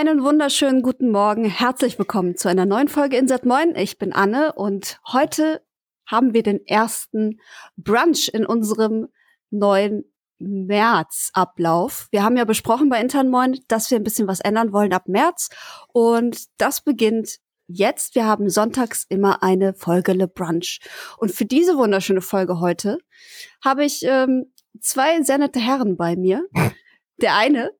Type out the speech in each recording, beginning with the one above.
Einen wunderschönen guten Morgen. Herzlich willkommen zu einer neuen Folge Insert Moin. Ich bin Anne und heute haben wir den ersten Brunch in unserem neuen Märzablauf. Wir haben ja besprochen bei Intern Moin, dass wir ein bisschen was ändern wollen ab März und das beginnt jetzt. Wir haben sonntags immer eine Folge Le Brunch und für diese wunderschöne Folge heute habe ich ähm, zwei sehr nette Herren bei mir. Der eine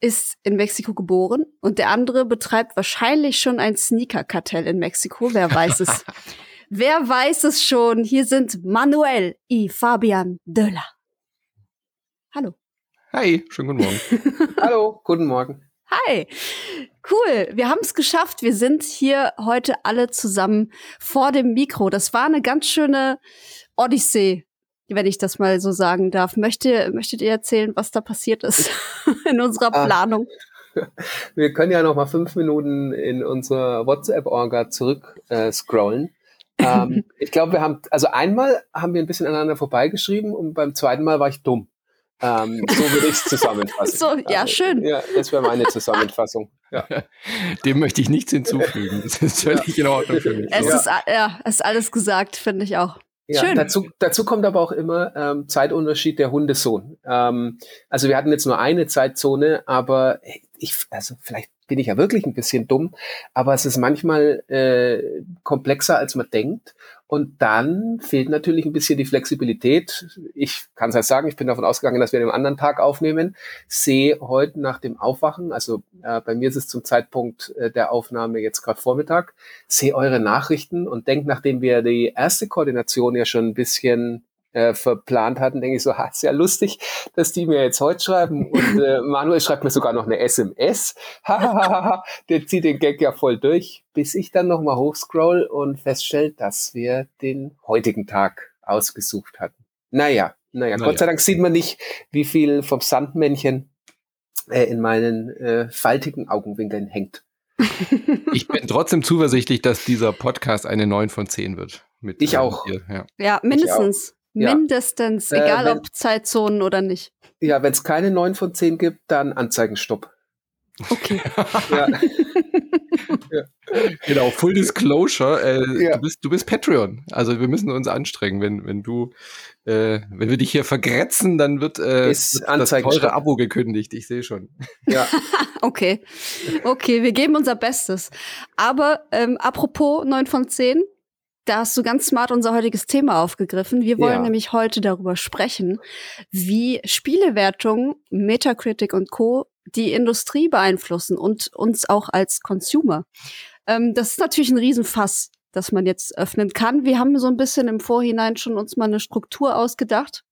ist in Mexiko geboren und der andere betreibt wahrscheinlich schon ein Sneaker-Kartell in Mexiko. Wer weiß es? Wer weiß es schon? Hier sind Manuel y Fabian Döller. Hallo. Hi, schönen guten Morgen. Hallo, guten Morgen. Hi. Cool, wir haben es geschafft. Wir sind hier heute alle zusammen vor dem Mikro. Das war eine ganz schöne Odyssee, wenn ich das mal so sagen darf. Möchte, möchtet ihr erzählen, was da passiert ist in unserer ah. Planung? Wir können ja noch mal fünf Minuten in unsere WhatsApp-Orga zurück äh, scrollen. ähm, ich glaube, wir haben, also einmal haben wir ein bisschen aneinander vorbeigeschrieben und beim zweiten Mal war ich dumm. Ähm, so würde ich es zusammenfassen. so, ja, also, schön. Ja, das wäre meine Zusammenfassung. Ja. Dem möchte ich nichts hinzufügen. Das ist völlig ja. in Ordnung für mich. Es ja. ist, ja, es ist alles gesagt, finde ich auch. Ja, Schön. Dazu, dazu kommt aber auch immer ähm, Zeitunterschied der Hundesohn. Ähm, also wir hatten jetzt nur eine Zeitzone, aber ich, also vielleicht bin ich ja wirklich ein bisschen dumm, aber es ist manchmal äh, komplexer, als man denkt. Und dann fehlt natürlich ein bisschen die Flexibilität. Ich kann es halt sagen, ich bin davon ausgegangen, dass wir den anderen Tag aufnehmen. Sehe heute nach dem Aufwachen, also äh, bei mir ist es zum Zeitpunkt äh, der Aufnahme jetzt gerade Vormittag, sehe eure Nachrichten und denke, nachdem wir die erste Koordination ja schon ein bisschen äh, verplant hatten, denke ich so, ha, ist ja lustig, dass die mir jetzt heute schreiben. Und äh, Manuel schreibt mir sogar noch eine SMS. Der zieht den Gag ja voll durch, bis ich dann nochmal hochscroll und feststelle, dass wir den heutigen Tag ausgesucht hatten. Naja, naja, naja. Gott sei Dank sieht man nicht, wie viel vom Sandmännchen äh, in meinen äh, faltigen Augenwinkeln hängt. Ich bin trotzdem zuversichtlich, dass dieser Podcast eine 9 von 10 wird. ich äh, auch. ja. ja. mindestens. Ja. Mindestens, äh, egal äh, wenn, ob Zeitzonen oder nicht. Ja, wenn es keine 9 von 10 gibt, dann Anzeigenstopp. Okay. ja. ja. Genau, Full Disclosure, äh, ja. du, bist, du bist Patreon. Also wir müssen uns anstrengen. Wenn, wenn du, äh, wenn wir dich hier vergrätzen, dann wird, äh, Ist wird das teure Abo gekündigt. Ich sehe schon. Ja. okay. Okay, wir geben unser Bestes. Aber ähm, apropos 9 von 10, da hast du ganz smart unser heutiges Thema aufgegriffen. Wir wollen ja. nämlich heute darüber sprechen, wie Spielewertungen, Metacritic und Co. die Industrie beeinflussen und uns auch als Consumer. Ähm, das ist natürlich ein Riesenfass, das man jetzt öffnen kann. Wir haben so ein bisschen im Vorhinein schon uns mal eine Struktur ausgedacht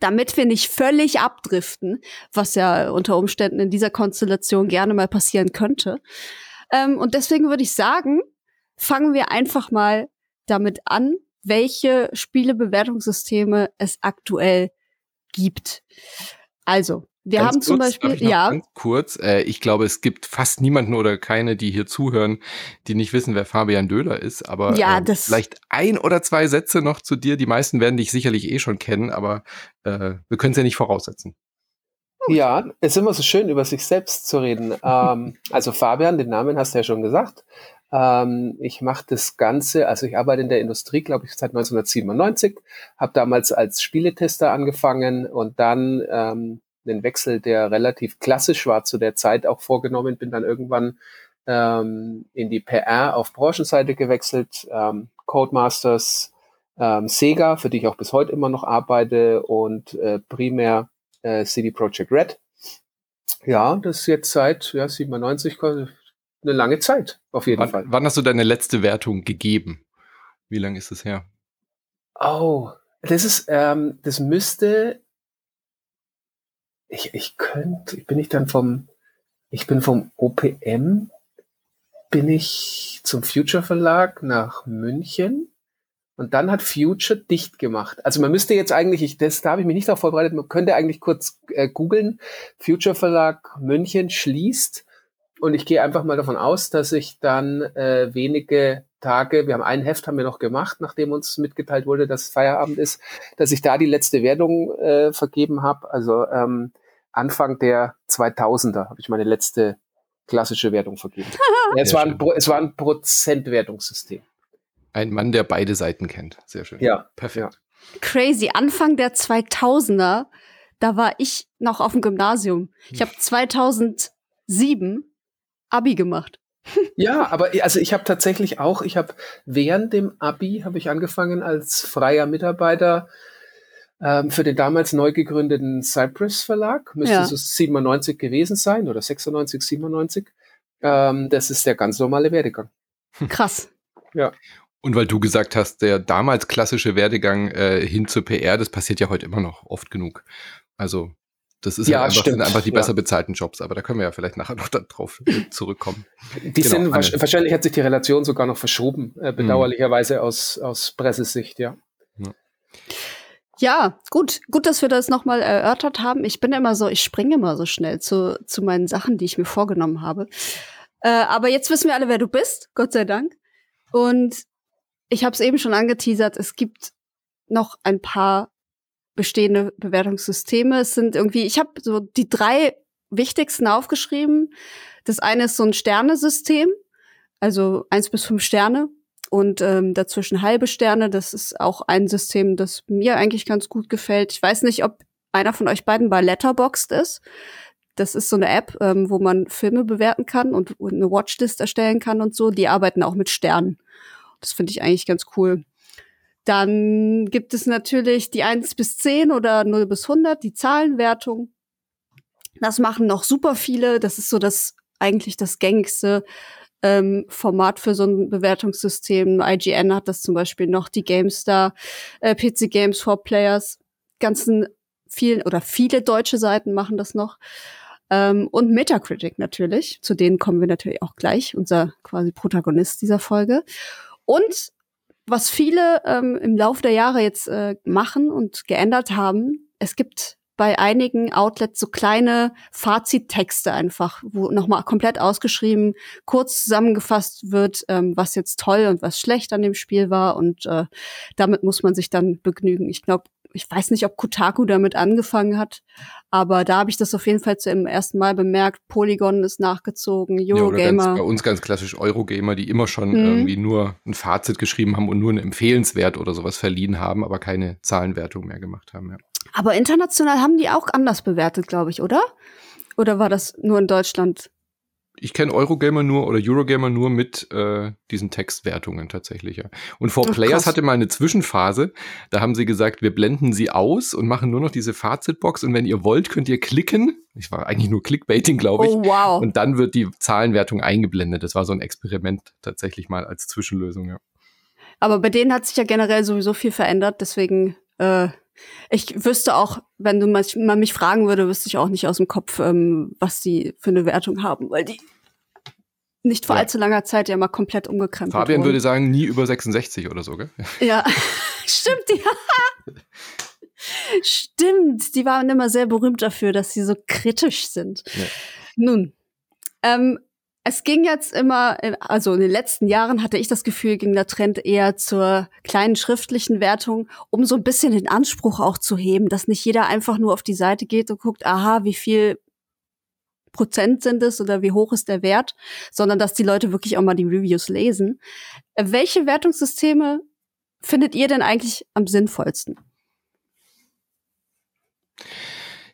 damit wir nicht völlig abdriften, was ja unter Umständen in dieser Konstellation gerne mal passieren könnte. Ähm, und deswegen würde ich sagen, fangen wir einfach mal damit an, welche Spielebewertungssysteme es aktuell gibt. Also, wir ganz haben zum kurz, Beispiel, ja. Ganz kurz, äh, ich glaube, es gibt fast niemanden oder keine, die hier zuhören, die nicht wissen, wer Fabian Döhler ist. Aber ja, äh, vielleicht ein oder zwei Sätze noch zu dir. Die meisten werden dich sicherlich eh schon kennen, aber äh, wir können es ja nicht voraussetzen. Ja, es ist immer so schön, über sich selbst zu reden. ähm, also Fabian, den Namen hast du ja schon gesagt. Ähm, ich mache das Ganze, also ich arbeite in der Industrie, glaube ich, seit 1997, habe damals als Spieletester angefangen und dann ähm, einen Wechsel, der relativ klassisch war zu der Zeit auch vorgenommen, bin dann irgendwann ähm, in die PR auf Branchenseite gewechselt, ähm, Codemasters, ähm, Sega, für die ich auch bis heute immer noch arbeite und äh, primär äh, CD Projekt Red. Ja, das ist jetzt seit ja, 97, eine lange Zeit, auf jeden wann, Fall. Wann hast du deine letzte Wertung gegeben? Wie lange ist es her? Oh, das ist, ähm, das müsste, ich, ich könnte, bin ich dann vom, ich bin vom OPM, bin ich zum Future Verlag nach München und dann hat Future dicht gemacht. Also man müsste jetzt eigentlich, ich, das, da habe ich mich nicht darauf vorbereitet, man könnte eigentlich kurz äh, googeln, Future Verlag München schließt und ich gehe einfach mal davon aus, dass ich dann äh, wenige Tage, wir haben ein Heft haben wir noch gemacht, nachdem uns mitgeteilt wurde, dass Feierabend ist, dass ich da die letzte Wertung äh, vergeben habe. Also ähm, Anfang der 2000er habe ich meine letzte klassische Wertung vergeben. es, war ein, es war ein Prozentwertungssystem. Ein Mann, der beide Seiten kennt. Sehr schön. Ja. Perfekt. Ja. Crazy. Anfang der 2000er, da war ich noch auf dem Gymnasium. Ich habe 2007 Abi gemacht. Ja, aber also ich habe tatsächlich auch, ich habe während dem Abi habe ich angefangen als freier Mitarbeiter ähm, für den damals neu gegründeten Cypress Verlag. Müsste ja. es 97 gewesen sein oder 96, 97. Ähm, das ist der ganz normale Werdegang. Krass. Ja. Und weil du gesagt hast, der damals klassische Werdegang äh, hin zur PR, das passiert ja heute immer noch oft genug. Also das ist ja, halt einfach, sind einfach die besser bezahlten Jobs, aber da können wir ja vielleicht nachher noch drauf zurückkommen. Die genau, sind Anne. wahrscheinlich hat sich die Relation sogar noch verschoben, äh, bedauerlicherweise aus, aus Pressesicht, ja. ja. Ja, gut, gut, dass wir das nochmal erörtert haben. Ich bin immer so, ich springe immer so schnell zu, zu meinen Sachen, die ich mir vorgenommen habe. Äh, aber jetzt wissen wir alle, wer du bist, Gott sei Dank. Und ich habe es eben schon angeteasert, es gibt noch ein paar bestehende Bewertungssysteme. Es sind irgendwie, ich habe so die drei wichtigsten aufgeschrieben. Das eine ist so ein Sternesystem, also eins bis fünf Sterne und ähm, dazwischen halbe Sterne. Das ist auch ein System, das mir eigentlich ganz gut gefällt. Ich weiß nicht, ob einer von euch beiden bei Letterboxd ist. Das ist so eine App, ähm, wo man Filme bewerten kann und, und eine Watchlist erstellen kann und so. Die arbeiten auch mit Sternen. Das finde ich eigentlich ganz cool. Dann gibt es natürlich die 1 bis 10 oder 0 bis 100, die Zahlenwertung. Das machen noch super viele. Das ist so das eigentlich das gängigste ähm, Format für so ein Bewertungssystem. IGN hat das zum Beispiel noch, die GameStar, äh, PC Games for Players, ganzen vielen oder viele deutsche Seiten machen das noch. Ähm, und Metacritic natürlich, zu denen kommen wir natürlich auch gleich, unser quasi Protagonist dieser Folge. Und was viele ähm, im Laufe der Jahre jetzt äh, machen und geändert haben, es gibt bei einigen Outlets so kleine Fazittexte einfach, wo nochmal komplett ausgeschrieben, kurz zusammengefasst wird, ähm, was jetzt toll und was schlecht an dem Spiel war. Und äh, damit muss man sich dann begnügen. Ich glaube, ich weiß nicht, ob Kotaku damit angefangen hat, aber da habe ich das auf jeden Fall zum ersten Mal bemerkt. Polygon ist nachgezogen, Eurogamer. Ja, bei uns ganz klassisch Eurogamer, die immer schon mhm. irgendwie nur ein Fazit geschrieben haben und nur einen Empfehlenswert oder sowas verliehen haben, aber keine Zahlenwertung mehr gemacht haben. Ja. Aber international haben die auch anders bewertet, glaube ich, oder? Oder war das nur in Deutschland? Ich kenne Eurogamer nur oder Eurogamer nur mit äh, diesen Textwertungen tatsächlich. Ja. Und For Players hatte mal eine Zwischenphase. Da haben sie gesagt, wir blenden sie aus und machen nur noch diese Fazitbox. Und wenn ihr wollt, könnt ihr klicken. Ich war eigentlich nur Clickbaiting, glaube ich. Oh, wow. Und dann wird die Zahlenwertung eingeblendet. Das war so ein Experiment tatsächlich mal als Zwischenlösung. Ja. Aber bei denen hat sich ja generell sowieso viel verändert. Deswegen äh, ich wüsste auch, wenn du mal, mich fragen würde, wüsste ich auch nicht aus dem Kopf, ähm, was die für eine Wertung haben, weil die nicht vor ja. allzu langer Zeit ja mal komplett umgekrempelt Fabian wurden. würde sagen, nie über 66 oder so, gell? Ja, stimmt, ja. stimmt, die waren immer sehr berühmt dafür, dass sie so kritisch sind. Ja. Nun, ähm, es ging jetzt immer, also in den letzten Jahren hatte ich das Gefühl, ging der Trend eher zur kleinen schriftlichen Wertung, um so ein bisschen den Anspruch auch zu heben, dass nicht jeder einfach nur auf die Seite geht und guckt, aha, wie viel Prozent sind es oder wie hoch ist der Wert, sondern dass die Leute wirklich auch mal die Reviews lesen. Welche Wertungssysteme findet ihr denn eigentlich am sinnvollsten?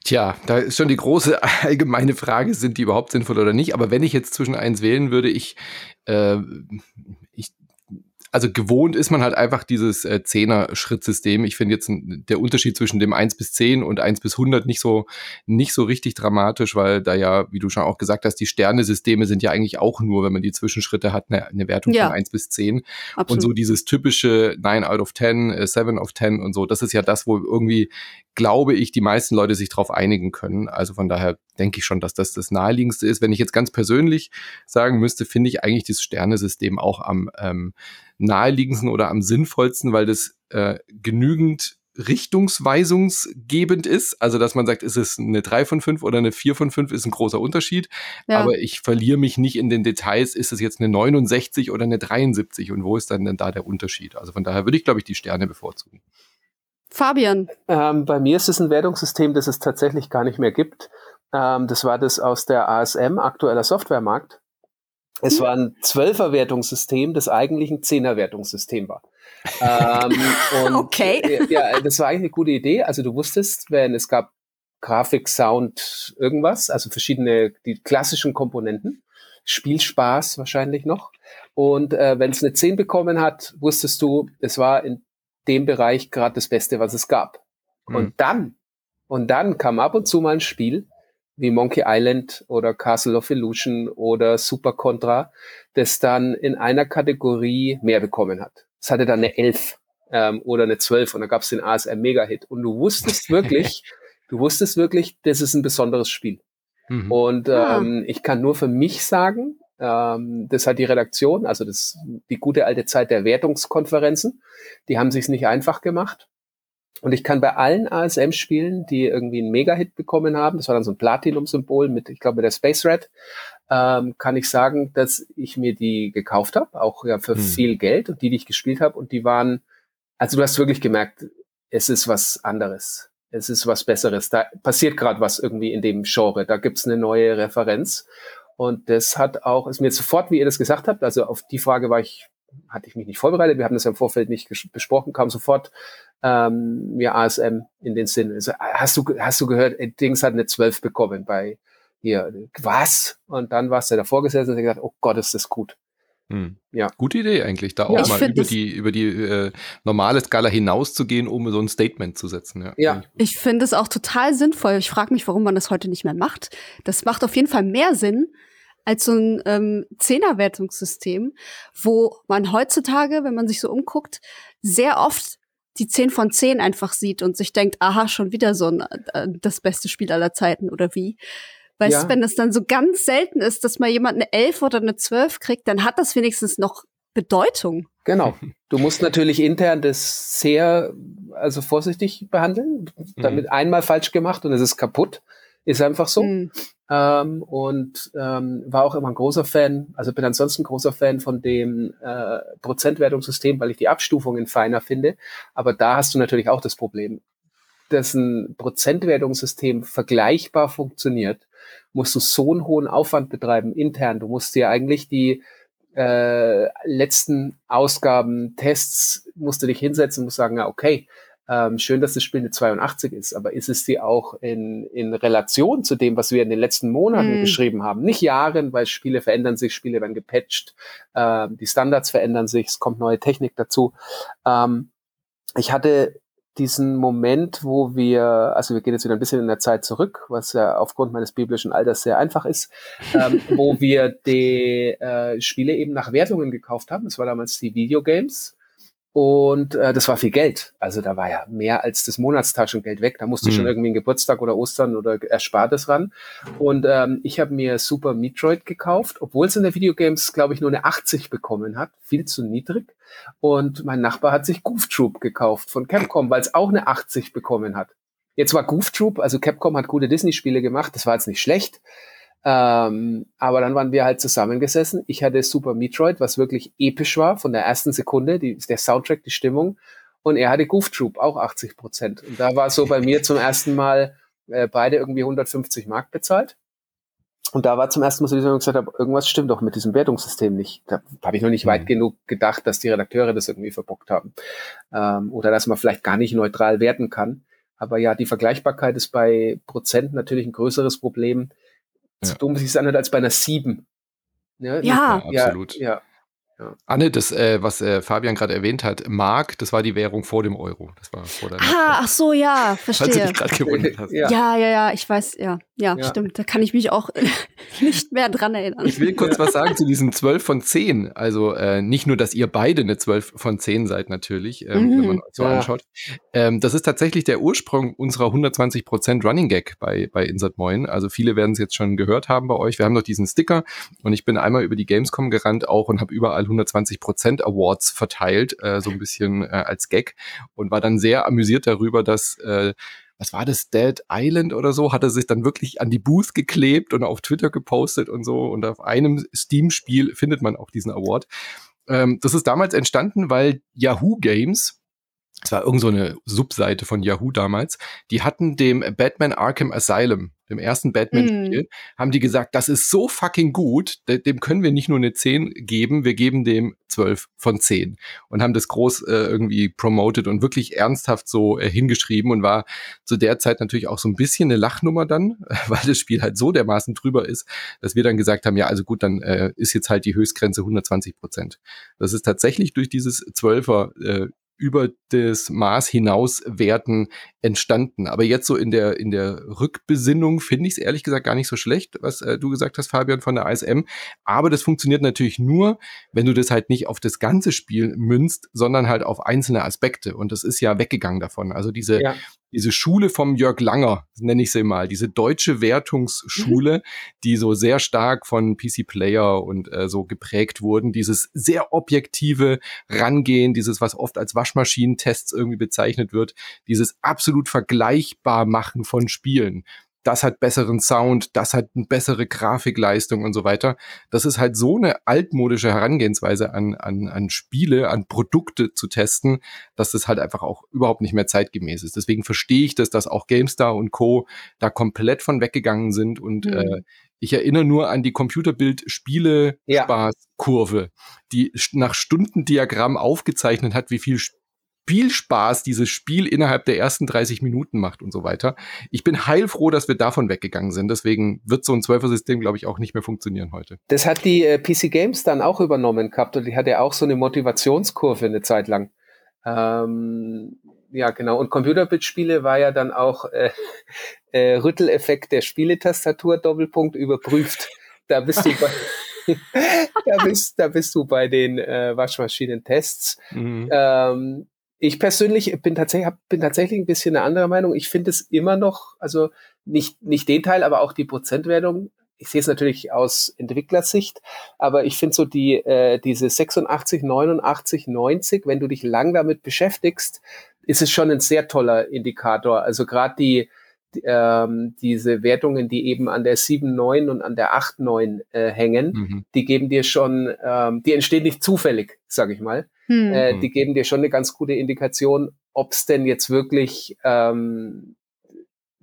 Tja, da ist schon die große allgemeine Frage, sind die überhaupt sinnvoll oder nicht? Aber wenn ich jetzt zwischen eins wählen würde, ich, äh, also gewohnt ist man halt einfach dieses äh, Zehner-Schrittsystem. Ich finde jetzt der Unterschied zwischen dem 1 bis 10 und 1 bis 100 nicht so, nicht so richtig dramatisch, weil da ja, wie du schon auch gesagt hast, die Sternesysteme sind ja eigentlich auch nur, wenn man die Zwischenschritte hat, eine, eine Wertung ja. von 1 bis 10. Absolut. Und so dieses typische 9 out of 10, äh, 7 of 10 und so, das ist ja das, wo irgendwie, glaube ich, die meisten Leute sich darauf einigen können. Also von daher denke ich schon, dass das das naheliegendste ist. Wenn ich jetzt ganz persönlich sagen müsste, finde ich eigentlich das Sternesystem auch am ähm, naheliegendsten oder am sinnvollsten, weil das äh, genügend richtungsweisungsgebend ist. Also, dass man sagt, ist es eine 3 von 5 oder eine 4 von 5, ist ein großer Unterschied. Ja. Aber ich verliere mich nicht in den Details, ist es jetzt eine 69 oder eine 73 und wo ist dann denn da der Unterschied? Also von daher würde ich, glaube ich, die Sterne bevorzugen. Fabian. Ähm, bei mir ist es ein Wertungssystem, das es tatsächlich gar nicht mehr gibt. Ähm, das war das aus der ASM, aktueller Softwaremarkt. Es war ein Zwölfer-Wertungssystem, das eigentlich ein Zehner-Wertungssystem war. ähm, okay. Ja, das war eigentlich eine gute Idee. Also du wusstest, wenn es gab Grafik, Sound, irgendwas, also verschiedene, die klassischen Komponenten. Spielspaß wahrscheinlich noch. Und äh, wenn es eine 10 bekommen hat, wusstest du, es war in dem Bereich gerade das Beste, was es gab. Mhm. Und dann, und dann kam ab und zu mal ein Spiel wie Monkey Island oder Castle of Illusion oder Super Contra, das dann in einer Kategorie mehr bekommen hat. Es hatte dann eine 11 ähm, oder eine 12 und da gab es den ASR Mega-Hit. Und du wusstest wirklich, du wusstest wirklich, das ist ein besonderes Spiel. Mhm. Und ah. ähm, ich kann nur für mich sagen, ähm, das hat die Redaktion, also das, die gute alte Zeit der Wertungskonferenzen, die haben sich nicht einfach gemacht. Und ich kann bei allen ASM-Spielen, die irgendwie einen Mega-Hit bekommen haben, das war dann so ein Platinum-Symbol mit, ich glaube, der Space Red, ähm, kann ich sagen, dass ich mir die gekauft habe, auch ja für hm. viel Geld und die, die ich gespielt habe. Und die waren, also du hast wirklich gemerkt, es ist was anderes es ist was Besseres. Da passiert gerade was irgendwie in dem Genre. Da gibt's eine neue Referenz. Und das hat auch, ist mir sofort, wie ihr das gesagt habt, also auf die Frage war ich, hatte ich mich nicht vorbereitet, wir haben das ja im Vorfeld nicht besprochen, kam sofort ähm, mir ASM in den Sinn. Also, hast du, hast du gehört, Dings hat eine 12 bekommen bei hier, was? Und dann warst du davor gesessen und hast gesagt, oh Gott, ist das gut. Hm. Ja. Gute Idee eigentlich, da auch ja, mal über die, über die äh, normale Skala hinauszugehen, um so ein Statement zu setzen. Ja, ja. ich finde es auch total sinnvoll. Ich frage mich, warum man das heute nicht mehr macht. Das macht auf jeden Fall mehr Sinn als so ein ähm, Zehnerwertungssystem, wo man heutzutage, wenn man sich so umguckt, sehr oft die 10 von 10 einfach sieht und sich denkt, aha, schon wieder so ein, äh, das beste Spiel aller Zeiten oder wie. Weißt ja. du, wenn es dann so ganz selten ist, dass mal jemand eine 11 oder eine 12 kriegt, dann hat das wenigstens noch Bedeutung. Genau. Du musst natürlich intern das sehr, also vorsichtig behandeln. Mhm. Damit einmal falsch gemacht und es ist kaputt. Ist einfach so. Mhm. Ähm, und ähm, war auch immer ein großer Fan, also bin ansonsten großer Fan von dem äh, Prozentwertungssystem, weil ich die Abstufungen feiner finde. Aber da hast du natürlich auch das Problem, dass ein Prozentwertungssystem vergleichbar funktioniert, musst du so einen hohen Aufwand betreiben intern. Du musst dir eigentlich die äh, letzten Ausgaben, Tests, musst du dich hinsetzen musst sagen, ja, okay, ähm, schön, dass das Spiel eine 82 ist, aber ist es die auch in, in Relation zu dem, was wir in den letzten Monaten mm. geschrieben haben? Nicht Jahren, weil Spiele verändern sich, Spiele werden gepatcht, äh, die Standards verändern sich, es kommt neue Technik dazu. Ähm, ich hatte diesen Moment, wo wir, also wir gehen jetzt wieder ein bisschen in der Zeit zurück, was ja aufgrund meines biblischen Alters sehr einfach ist, ähm, wo wir die äh, Spiele eben nach Wertungen gekauft haben. Das war damals die Videogames. Und äh, das war viel Geld. Also da war ja mehr als das Monatstaschengeld weg. Da musste mhm. schon irgendwie ein Geburtstag oder Ostern oder Erspartes ran. Und ähm, ich habe mir Super Metroid gekauft, obwohl es in der Videogames, glaube ich, nur eine 80 bekommen hat. Viel zu niedrig. Und mein Nachbar hat sich Goof Troop gekauft von Capcom, weil es auch eine 80 bekommen hat. Jetzt war Goof Troop, also Capcom hat gute Disney-Spiele gemacht. Das war jetzt nicht schlecht. Ähm, aber dann waren wir halt zusammengesessen. Ich hatte Super Metroid, was wirklich episch war, von der ersten Sekunde, die, der Soundtrack, die Stimmung. Und er hatte Goof Troop, auch 80 Prozent. Und da war so bei mir zum ersten Mal äh, beide irgendwie 150 Mark bezahlt. Und da war zum ersten Mal so, dass ich gesagt habe, irgendwas stimmt doch mit diesem Wertungssystem nicht. Da habe ich noch nicht mhm. weit genug gedacht, dass die Redakteure das irgendwie verbockt haben. Ähm, oder dass man vielleicht gar nicht neutral werten kann. Aber ja, die Vergleichbarkeit ist bei Prozent natürlich ein größeres Problem so dumm sich es anhört als bei einer 7. Ne? Ja, ja, absolut. Ja, ja. Anne, das, äh, was äh, Fabian gerade erwähnt hat, Mark, das war die Währung vor dem Euro. Das war vor der Ah, ach so, ja, verstehe. Falls du dich gerade gewundert hast. Ja. ja, ja, ja, ich weiß, ja, ja, ja, stimmt. Da kann ich mich auch nicht mehr dran erinnern. Ich will kurz was sagen zu diesen 12 von 10. Also äh, nicht nur, dass ihr beide eine 12 von 10 seid natürlich, ähm, mhm. wenn man so anschaut. Ähm, das ist tatsächlich der Ursprung unserer 120% Running Gag bei, bei Insert Moin. Also viele werden es jetzt schon gehört haben bei euch. Wir haben noch diesen Sticker und ich bin einmal über die Gamescom gerannt auch und habe überall 120 Prozent Awards verteilt, äh, so ein bisschen äh, als Gag und war dann sehr amüsiert darüber, dass äh, was war das, Dead Island oder so, hat er sich dann wirklich an die Booth geklebt und auf Twitter gepostet und so. Und auf einem Steam-Spiel findet man auch diesen Award. Ähm, das ist damals entstanden, weil Yahoo Games es war irgend so eine Subseite von Yahoo damals, die hatten dem Batman Arkham Asylum, dem ersten Batman-Spiel, mm. haben die gesagt, das ist so fucking gut, dem können wir nicht nur eine 10 geben, wir geben dem 12 von 10 und haben das groß äh, irgendwie promoted und wirklich ernsthaft so äh, hingeschrieben und war zu der Zeit natürlich auch so ein bisschen eine Lachnummer dann, weil das Spiel halt so dermaßen drüber ist, dass wir dann gesagt haben, ja, also gut, dann äh, ist jetzt halt die Höchstgrenze 120 Prozent. Das ist tatsächlich durch dieses 12er äh, über das Maß hinaus werten entstanden. Aber jetzt so in der, in der Rückbesinnung finde ich es ehrlich gesagt gar nicht so schlecht, was äh, du gesagt hast, Fabian, von der ASM. Aber das funktioniert natürlich nur, wenn du das halt nicht auf das ganze Spiel münzt, sondern halt auf einzelne Aspekte. Und das ist ja weggegangen davon. Also diese, ja diese Schule vom Jörg Langer, nenne ich sie mal, diese deutsche Wertungsschule, mhm. die so sehr stark von PC Player und äh, so geprägt wurden, dieses sehr objektive Rangehen, dieses, was oft als Waschmaschinentests irgendwie bezeichnet wird, dieses absolut vergleichbar machen von Spielen das hat besseren Sound, das hat eine bessere Grafikleistung und so weiter. Das ist halt so eine altmodische Herangehensweise an, an, an Spiele, an Produkte zu testen, dass das halt einfach auch überhaupt nicht mehr zeitgemäß ist. Deswegen verstehe ich das, dass auch GameStar und Co. da komplett von weggegangen sind und mhm. äh, ich erinnere nur an die Computerbild-Spiele-Spaß-Kurve, die nach Stundendiagramm aufgezeichnet hat, wie viel viel Spaß dieses Spiel innerhalb der ersten 30 Minuten macht und so weiter. Ich bin heilfroh, dass wir davon weggegangen sind. Deswegen wird so ein 12er-System, glaube ich, auch nicht mehr funktionieren heute. Das hat die äh, PC Games dann auch übernommen gehabt und die hatte auch so eine Motivationskurve eine Zeit lang. Ähm, ja, genau. Und Computerbit-Spiele war ja dann auch äh, äh, Rütteleffekt der Spieletastatur Doppelpunkt überprüft. Da bist du bei, da bist, da bist du bei den äh, Waschmaschinen-Tests. Mhm. Ähm, ich persönlich bin tatsächlich, hab, bin tatsächlich ein bisschen eine andere Meinung. Ich finde es immer noch, also nicht, nicht den Teil, aber auch die Prozentwertung. Ich sehe es natürlich aus Entwicklersicht, aber ich finde so die, äh, diese 86, 89, 90, wenn du dich lang damit beschäftigst, ist es schon ein sehr toller Indikator. Also gerade die, ähm, diese Wertungen, die eben an der 7,9 und an der 8,9 äh, hängen, mhm. die geben dir schon, ähm, die entstehen nicht zufällig, sage ich mal. Mhm. Äh, die geben dir schon eine ganz gute Indikation, ob es denn jetzt wirklich ähm,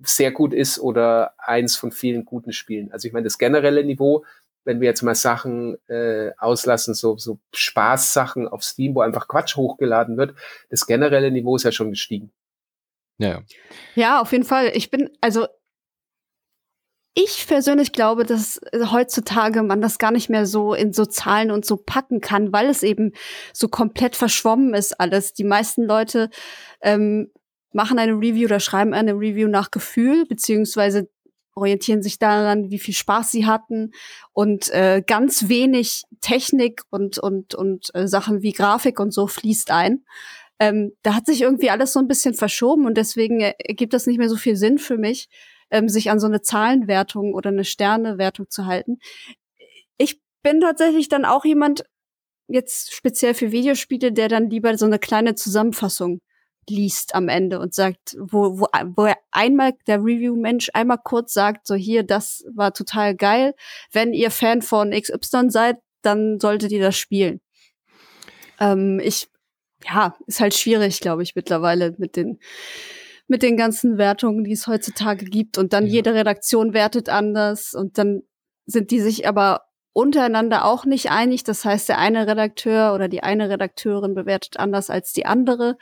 sehr gut ist oder eins von vielen guten Spielen. Also ich meine, das generelle Niveau, wenn wir jetzt mal Sachen äh, auslassen, so, so Spaßsachen auf Steam, wo einfach Quatsch hochgeladen wird, das generelle Niveau ist ja schon gestiegen. Ja, ja. ja, auf jeden Fall. Ich bin, also ich persönlich glaube, dass heutzutage man das gar nicht mehr so in so Zahlen und so packen kann, weil es eben so komplett verschwommen ist alles. Die meisten Leute ähm, machen eine Review oder schreiben eine Review nach Gefühl, beziehungsweise orientieren sich daran, wie viel Spaß sie hatten und äh, ganz wenig Technik und und und äh, Sachen wie Grafik und so fließt ein ähm, da hat sich irgendwie alles so ein bisschen verschoben und deswegen ergibt das nicht mehr so viel Sinn für mich, ähm, sich an so eine Zahlenwertung oder eine Sternewertung zu halten. Ich bin tatsächlich dann auch jemand, jetzt speziell für Videospiele, der dann lieber so eine kleine Zusammenfassung liest am Ende und sagt, wo, wo, wo er einmal der Review-Mensch einmal kurz sagt, so hier, das war total geil. Wenn ihr Fan von XY seid, dann solltet ihr das spielen. Ähm, ich ja, ist halt schwierig, glaube ich, mittlerweile mit den mit den ganzen Wertungen, die es heutzutage gibt. Und dann ja. jede Redaktion wertet anders und dann sind die sich aber untereinander auch nicht einig. Das heißt, der eine Redakteur oder die eine Redakteurin bewertet anders als die andere.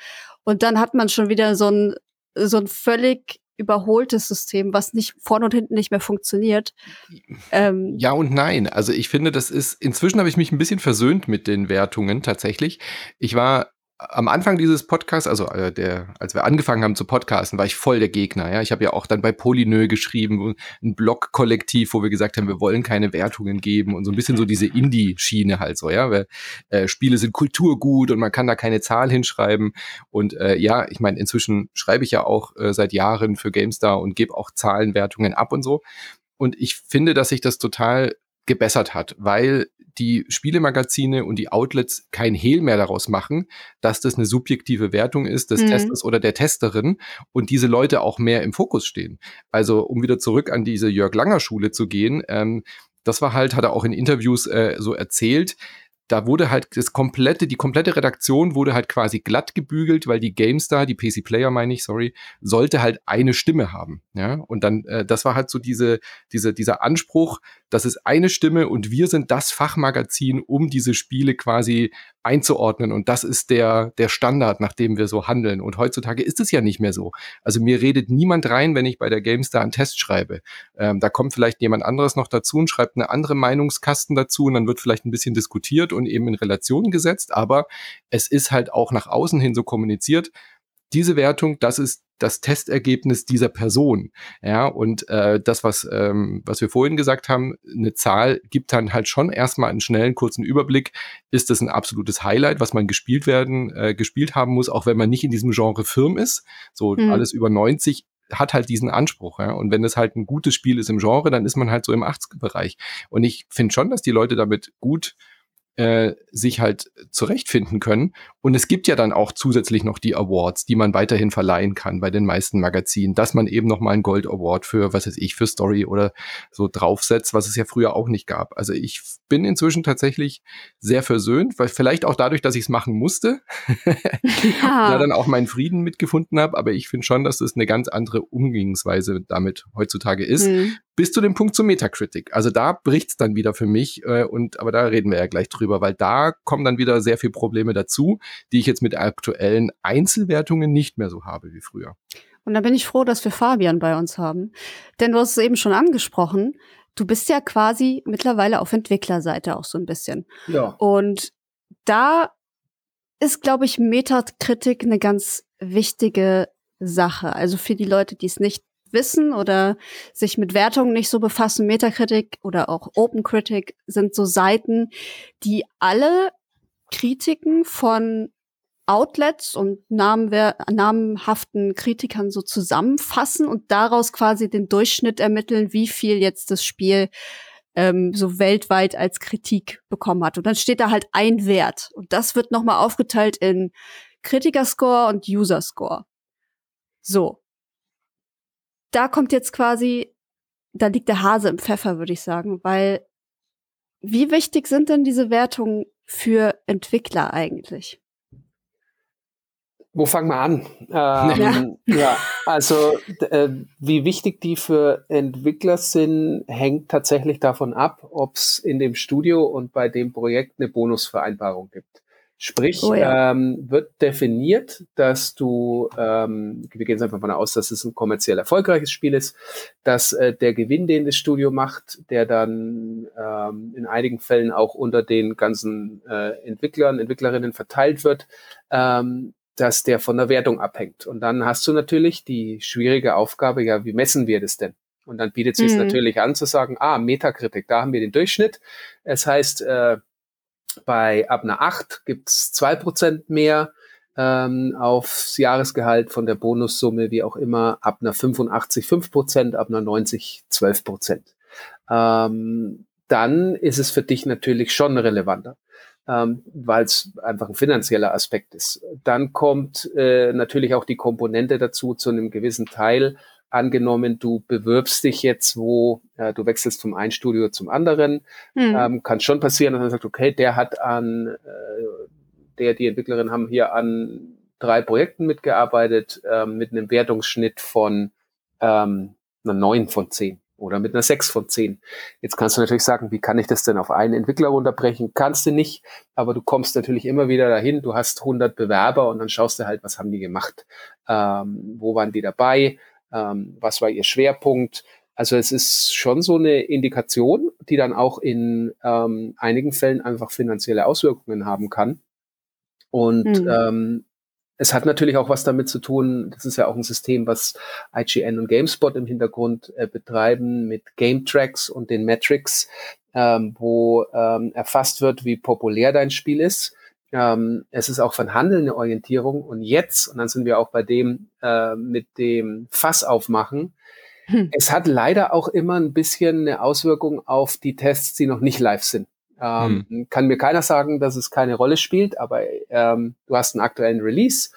Und dann hat man schon wieder so ein, so ein völlig überholtes System, was nicht vorne und hinten nicht mehr funktioniert. Ähm, ja und nein. Also ich finde, das ist, inzwischen habe ich mich ein bisschen versöhnt mit den Wertungen tatsächlich. Ich war am Anfang dieses Podcasts, also äh, der, als wir angefangen haben zu podcasten, war ich voll der Gegner. Ja, ich habe ja auch dann bei Polynö geschrieben, ein Blog-Kollektiv, wo wir gesagt haben, wir wollen keine Wertungen geben und so ein bisschen so diese Indie-Schiene halt so, ja, weil äh, Spiele sind Kulturgut und man kann da keine Zahl hinschreiben. Und äh, ja, ich meine, inzwischen schreibe ich ja auch äh, seit Jahren für GameStar und gebe auch Zahlenwertungen ab und so. Und ich finde, dass sich das total gebessert hat, weil die Spielemagazine und die Outlets kein Hehl mehr daraus machen, dass das eine subjektive Wertung ist des mhm. Testers oder der Testerin und diese Leute auch mehr im Fokus stehen. Also um wieder zurück an diese Jörg Langer Schule zu gehen, ähm, das war halt, hat er auch in Interviews äh, so erzählt, da wurde halt das komplette, die komplette Redaktion wurde halt quasi glatt gebügelt, weil die GameStar, die PC Player meine ich, sorry, sollte halt eine Stimme haben. Ja, und dann, äh, das war halt so diese, diese, dieser Anspruch, das ist eine Stimme und wir sind das Fachmagazin, um diese Spiele quasi einzuordnen. Und das ist der, der Standard, nach dem wir so handeln. Und heutzutage ist es ja nicht mehr so. Also mir redet niemand rein, wenn ich bei der GameStar einen Test schreibe. Ähm, da kommt vielleicht jemand anderes noch dazu und schreibt eine andere Meinungskasten dazu und dann wird vielleicht ein bisschen diskutiert und eben in Relation gesetzt. Aber es ist halt auch nach außen hin so kommuniziert. Diese Wertung, das ist das Testergebnis dieser Person. Ja, und äh, das, was, ähm, was wir vorhin gesagt haben, eine Zahl gibt dann halt schon erstmal einen schnellen, kurzen Überblick. Ist das ein absolutes Highlight, was man gespielt werden, äh, gespielt haben muss, auch wenn man nicht in diesem Genre Firm ist? So mhm. alles über 90 hat halt diesen Anspruch, ja. Und wenn es halt ein gutes Spiel ist im Genre, dann ist man halt so im 80er-Bereich. Und ich finde schon, dass die Leute damit gut äh, sich halt zurechtfinden können. Und es gibt ja dann auch zusätzlich noch die Awards, die man weiterhin verleihen kann bei den meisten Magazinen, dass man eben noch mal einen Gold Award für, was weiß ich, für Story oder so draufsetzt, was es ja früher auch nicht gab. Also ich bin inzwischen tatsächlich sehr versöhnt, weil vielleicht auch dadurch, dass ich es machen musste, ja. da dann auch meinen Frieden mitgefunden habe. Aber ich finde schon, dass es eine ganz andere Umgehensweise damit heutzutage ist. Mhm bis zu dem Punkt zur Metacritic. Also da bricht's dann wieder für mich äh, und aber da reden wir ja gleich drüber, weil da kommen dann wieder sehr viele Probleme dazu, die ich jetzt mit aktuellen Einzelwertungen nicht mehr so habe wie früher. Und da bin ich froh, dass wir Fabian bei uns haben, denn du hast es eben schon angesprochen. Du bist ja quasi mittlerweile auf Entwicklerseite auch so ein bisschen. Ja. Und da ist, glaube ich, Metakritik eine ganz wichtige Sache. Also für die Leute, die es nicht wissen oder sich mit Wertungen nicht so befassen, Metacritic oder auch OpenCritic sind so Seiten, die alle Kritiken von Outlets und namenhaften Kritikern so zusammenfassen und daraus quasi den Durchschnitt ermitteln, wie viel jetzt das Spiel ähm, so weltweit als Kritik bekommen hat. Und dann steht da halt ein Wert. Und das wird nochmal aufgeteilt in Kritikerscore und Userscore. So da kommt jetzt quasi, da liegt der Hase im Pfeffer, würde ich sagen, weil wie wichtig sind denn diese Wertungen für Entwickler eigentlich? Wo fangen wir an? Ähm, ja. ja. also äh, wie wichtig die für Entwickler sind, hängt tatsächlich davon ab, ob es in dem Studio und bei dem Projekt eine Bonusvereinbarung gibt. Sprich, oh ja. ähm, wird definiert, dass du, ähm, wir gehen jetzt einfach mal aus, dass es ein kommerziell erfolgreiches Spiel ist, dass äh, der Gewinn, den das Studio macht, der dann ähm, in einigen Fällen auch unter den ganzen äh, Entwicklern, Entwicklerinnen verteilt wird, ähm, dass der von der Wertung abhängt. Und dann hast du natürlich die schwierige Aufgabe, ja, wie messen wir das denn? Und dann bietet es sich mhm. natürlich an zu sagen, ah, Metakritik, da haben wir den Durchschnitt. Es heißt, äh, bei ab einer 8 gibt's zwei Prozent mehr ähm, aufs Jahresgehalt von der Bonussumme, wie auch immer, ab einer 85 5%, ab einer 90 12%. Ähm, dann ist es für dich natürlich schon relevanter, ähm, weil es einfach ein finanzieller Aspekt ist. Dann kommt äh, natürlich auch die Komponente dazu zu einem gewissen Teil, angenommen, du bewirbst dich jetzt, wo äh, du wechselst vom einen Studio zum anderen, hm. ähm, kann schon passieren, dass man sagt, okay, der hat an, äh, der, die Entwicklerin haben hier an drei Projekten mitgearbeitet, ähm, mit einem Wertungsschnitt von ähm, einer neun von zehn oder mit einer sechs von zehn. Jetzt kannst du natürlich sagen, wie kann ich das denn auf einen Entwickler runterbrechen? Kannst du nicht, aber du kommst natürlich immer wieder dahin, du hast 100 Bewerber und dann schaust du halt, was haben die gemacht? Ähm, wo waren die dabei? Ähm, was war ihr Schwerpunkt. Also es ist schon so eine Indikation, die dann auch in ähm, einigen Fällen einfach finanzielle Auswirkungen haben kann. Und mhm. ähm, es hat natürlich auch was damit zu tun, das ist ja auch ein System, was IGN und GameSpot im Hintergrund äh, betreiben mit Game Tracks und den Metrics, ähm, wo ähm, erfasst wird, wie populär dein Spiel ist. Ähm, es ist auch von Handel eine Orientierung. Und jetzt, und dann sind wir auch bei dem äh, mit dem Fass aufmachen, hm. es hat leider auch immer ein bisschen eine Auswirkung auf die Tests, die noch nicht live sind. Ähm, hm. Kann mir keiner sagen, dass es keine Rolle spielt, aber ähm, du hast einen aktuellen Release.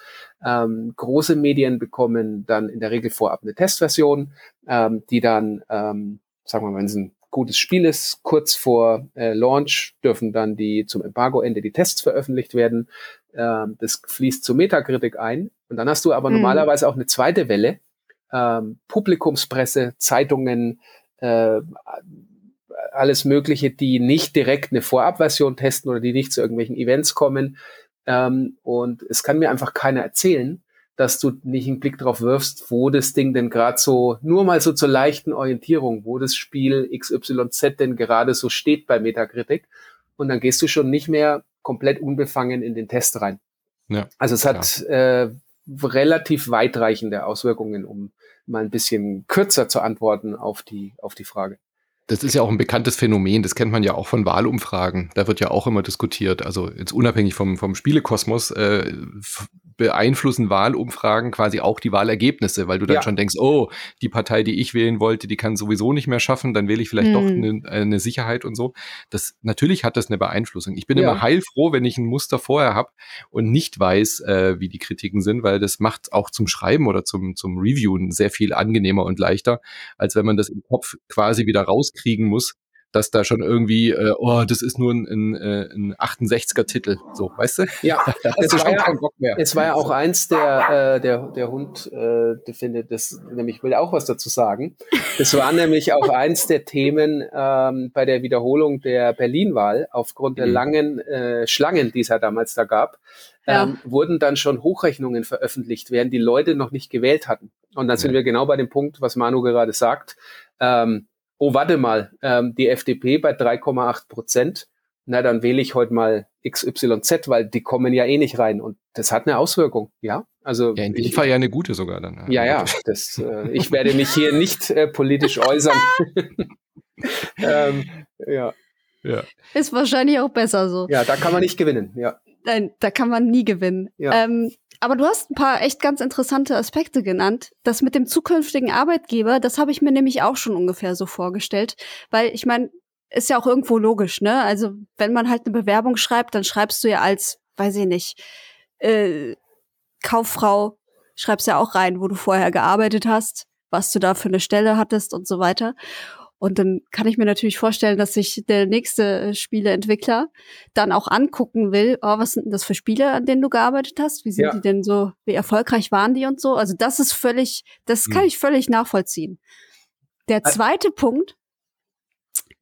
Ähm, große Medien bekommen dann in der Regel vorab eine Testversion, ähm, die dann, ähm, sagen wir mal, wenn es ein gutes Spiel ist. Kurz vor äh, Launch dürfen dann die zum Embargo-Ende die Tests veröffentlicht werden. Ähm, das fließt zur Metakritik ein. Und dann hast du aber mhm. normalerweise auch eine zweite Welle. Ähm, Publikumspresse, Zeitungen, äh, alles Mögliche, die nicht direkt eine Vorabversion testen oder die nicht zu irgendwelchen Events kommen. Ähm, und es kann mir einfach keiner erzählen, dass du nicht einen Blick drauf wirfst, wo das Ding denn gerade so, nur mal so zur leichten Orientierung, wo das Spiel XYZ denn gerade so steht bei Metacritic. Und dann gehst du schon nicht mehr komplett unbefangen in den Test rein. Ja, also es hat äh, relativ weitreichende Auswirkungen, um mal ein bisschen kürzer zu antworten auf die, auf die Frage. Das ist ja auch ein bekanntes Phänomen, das kennt man ja auch von Wahlumfragen. Da wird ja auch immer diskutiert. Also jetzt unabhängig vom, vom Spielekosmos, äh, beeinflussen Wahlumfragen quasi auch die Wahlergebnisse, weil du dann ja. schon denkst, oh, die Partei, die ich wählen wollte, die kann sowieso nicht mehr schaffen, dann wähle ich vielleicht mhm. doch eine, eine, Sicherheit und so. Das natürlich hat das eine Beeinflussung. Ich bin ja. immer heilfroh, wenn ich ein Muster vorher habe und nicht weiß, äh, wie die Kritiken sind, weil das macht auch zum Schreiben oder zum, zum Reviewen sehr viel angenehmer und leichter, als wenn man das im Kopf quasi wieder rauskriegen muss dass da schon irgendwie, äh, oh, das ist nur ein, ein, äh, ein 68er Titel, so, weißt du? Ja, das ist schon ja, kein Bock mehr. Es war ja auch eins der, äh, der, der Hund, äh, der findet das, nämlich will auch was dazu sagen. Das war nämlich auch eins der Themen ähm, bei der Wiederholung der Berlin-Wahl aufgrund der mhm. langen äh, Schlangen, die es ja damals da gab. Ja. Ähm, wurden dann schon Hochrechnungen veröffentlicht, während die Leute noch nicht gewählt hatten. Und dann sind wir genau bei dem Punkt, was Manu gerade sagt. Ähm, oh, warte mal, ähm, die FDP bei 3,8 Prozent, na, dann wähle ich heute mal XYZ, weil die kommen ja eh nicht rein. Und das hat eine Auswirkung, ja. Also ja, in dem Fall ja eine gute sogar dann. Ja, ja. Das, äh, ich werde mich hier nicht äh, politisch äußern. ähm, ja. ja. Ist wahrscheinlich auch besser so. Ja, da kann man nicht gewinnen, ja. Nein, da kann man nie gewinnen. Ja. Ähm, aber du hast ein paar echt ganz interessante Aspekte genannt. Das mit dem zukünftigen Arbeitgeber, das habe ich mir nämlich auch schon ungefähr so vorgestellt. Weil ich meine, ist ja auch irgendwo logisch, ne? Also wenn man halt eine Bewerbung schreibt, dann schreibst du ja als, weiß ich nicht, äh, Kauffrau, schreibst ja auch rein, wo du vorher gearbeitet hast, was du da für eine Stelle hattest und so weiter. Und dann kann ich mir natürlich vorstellen, dass sich der nächste äh, Spieleentwickler dann auch angucken will, oh, was sind denn das für Spiele, an denen du gearbeitet hast? Wie sind ja. die denn so, wie erfolgreich waren die und so? Also das ist völlig, das kann hm. ich völlig nachvollziehen. Der zweite Ä Punkt,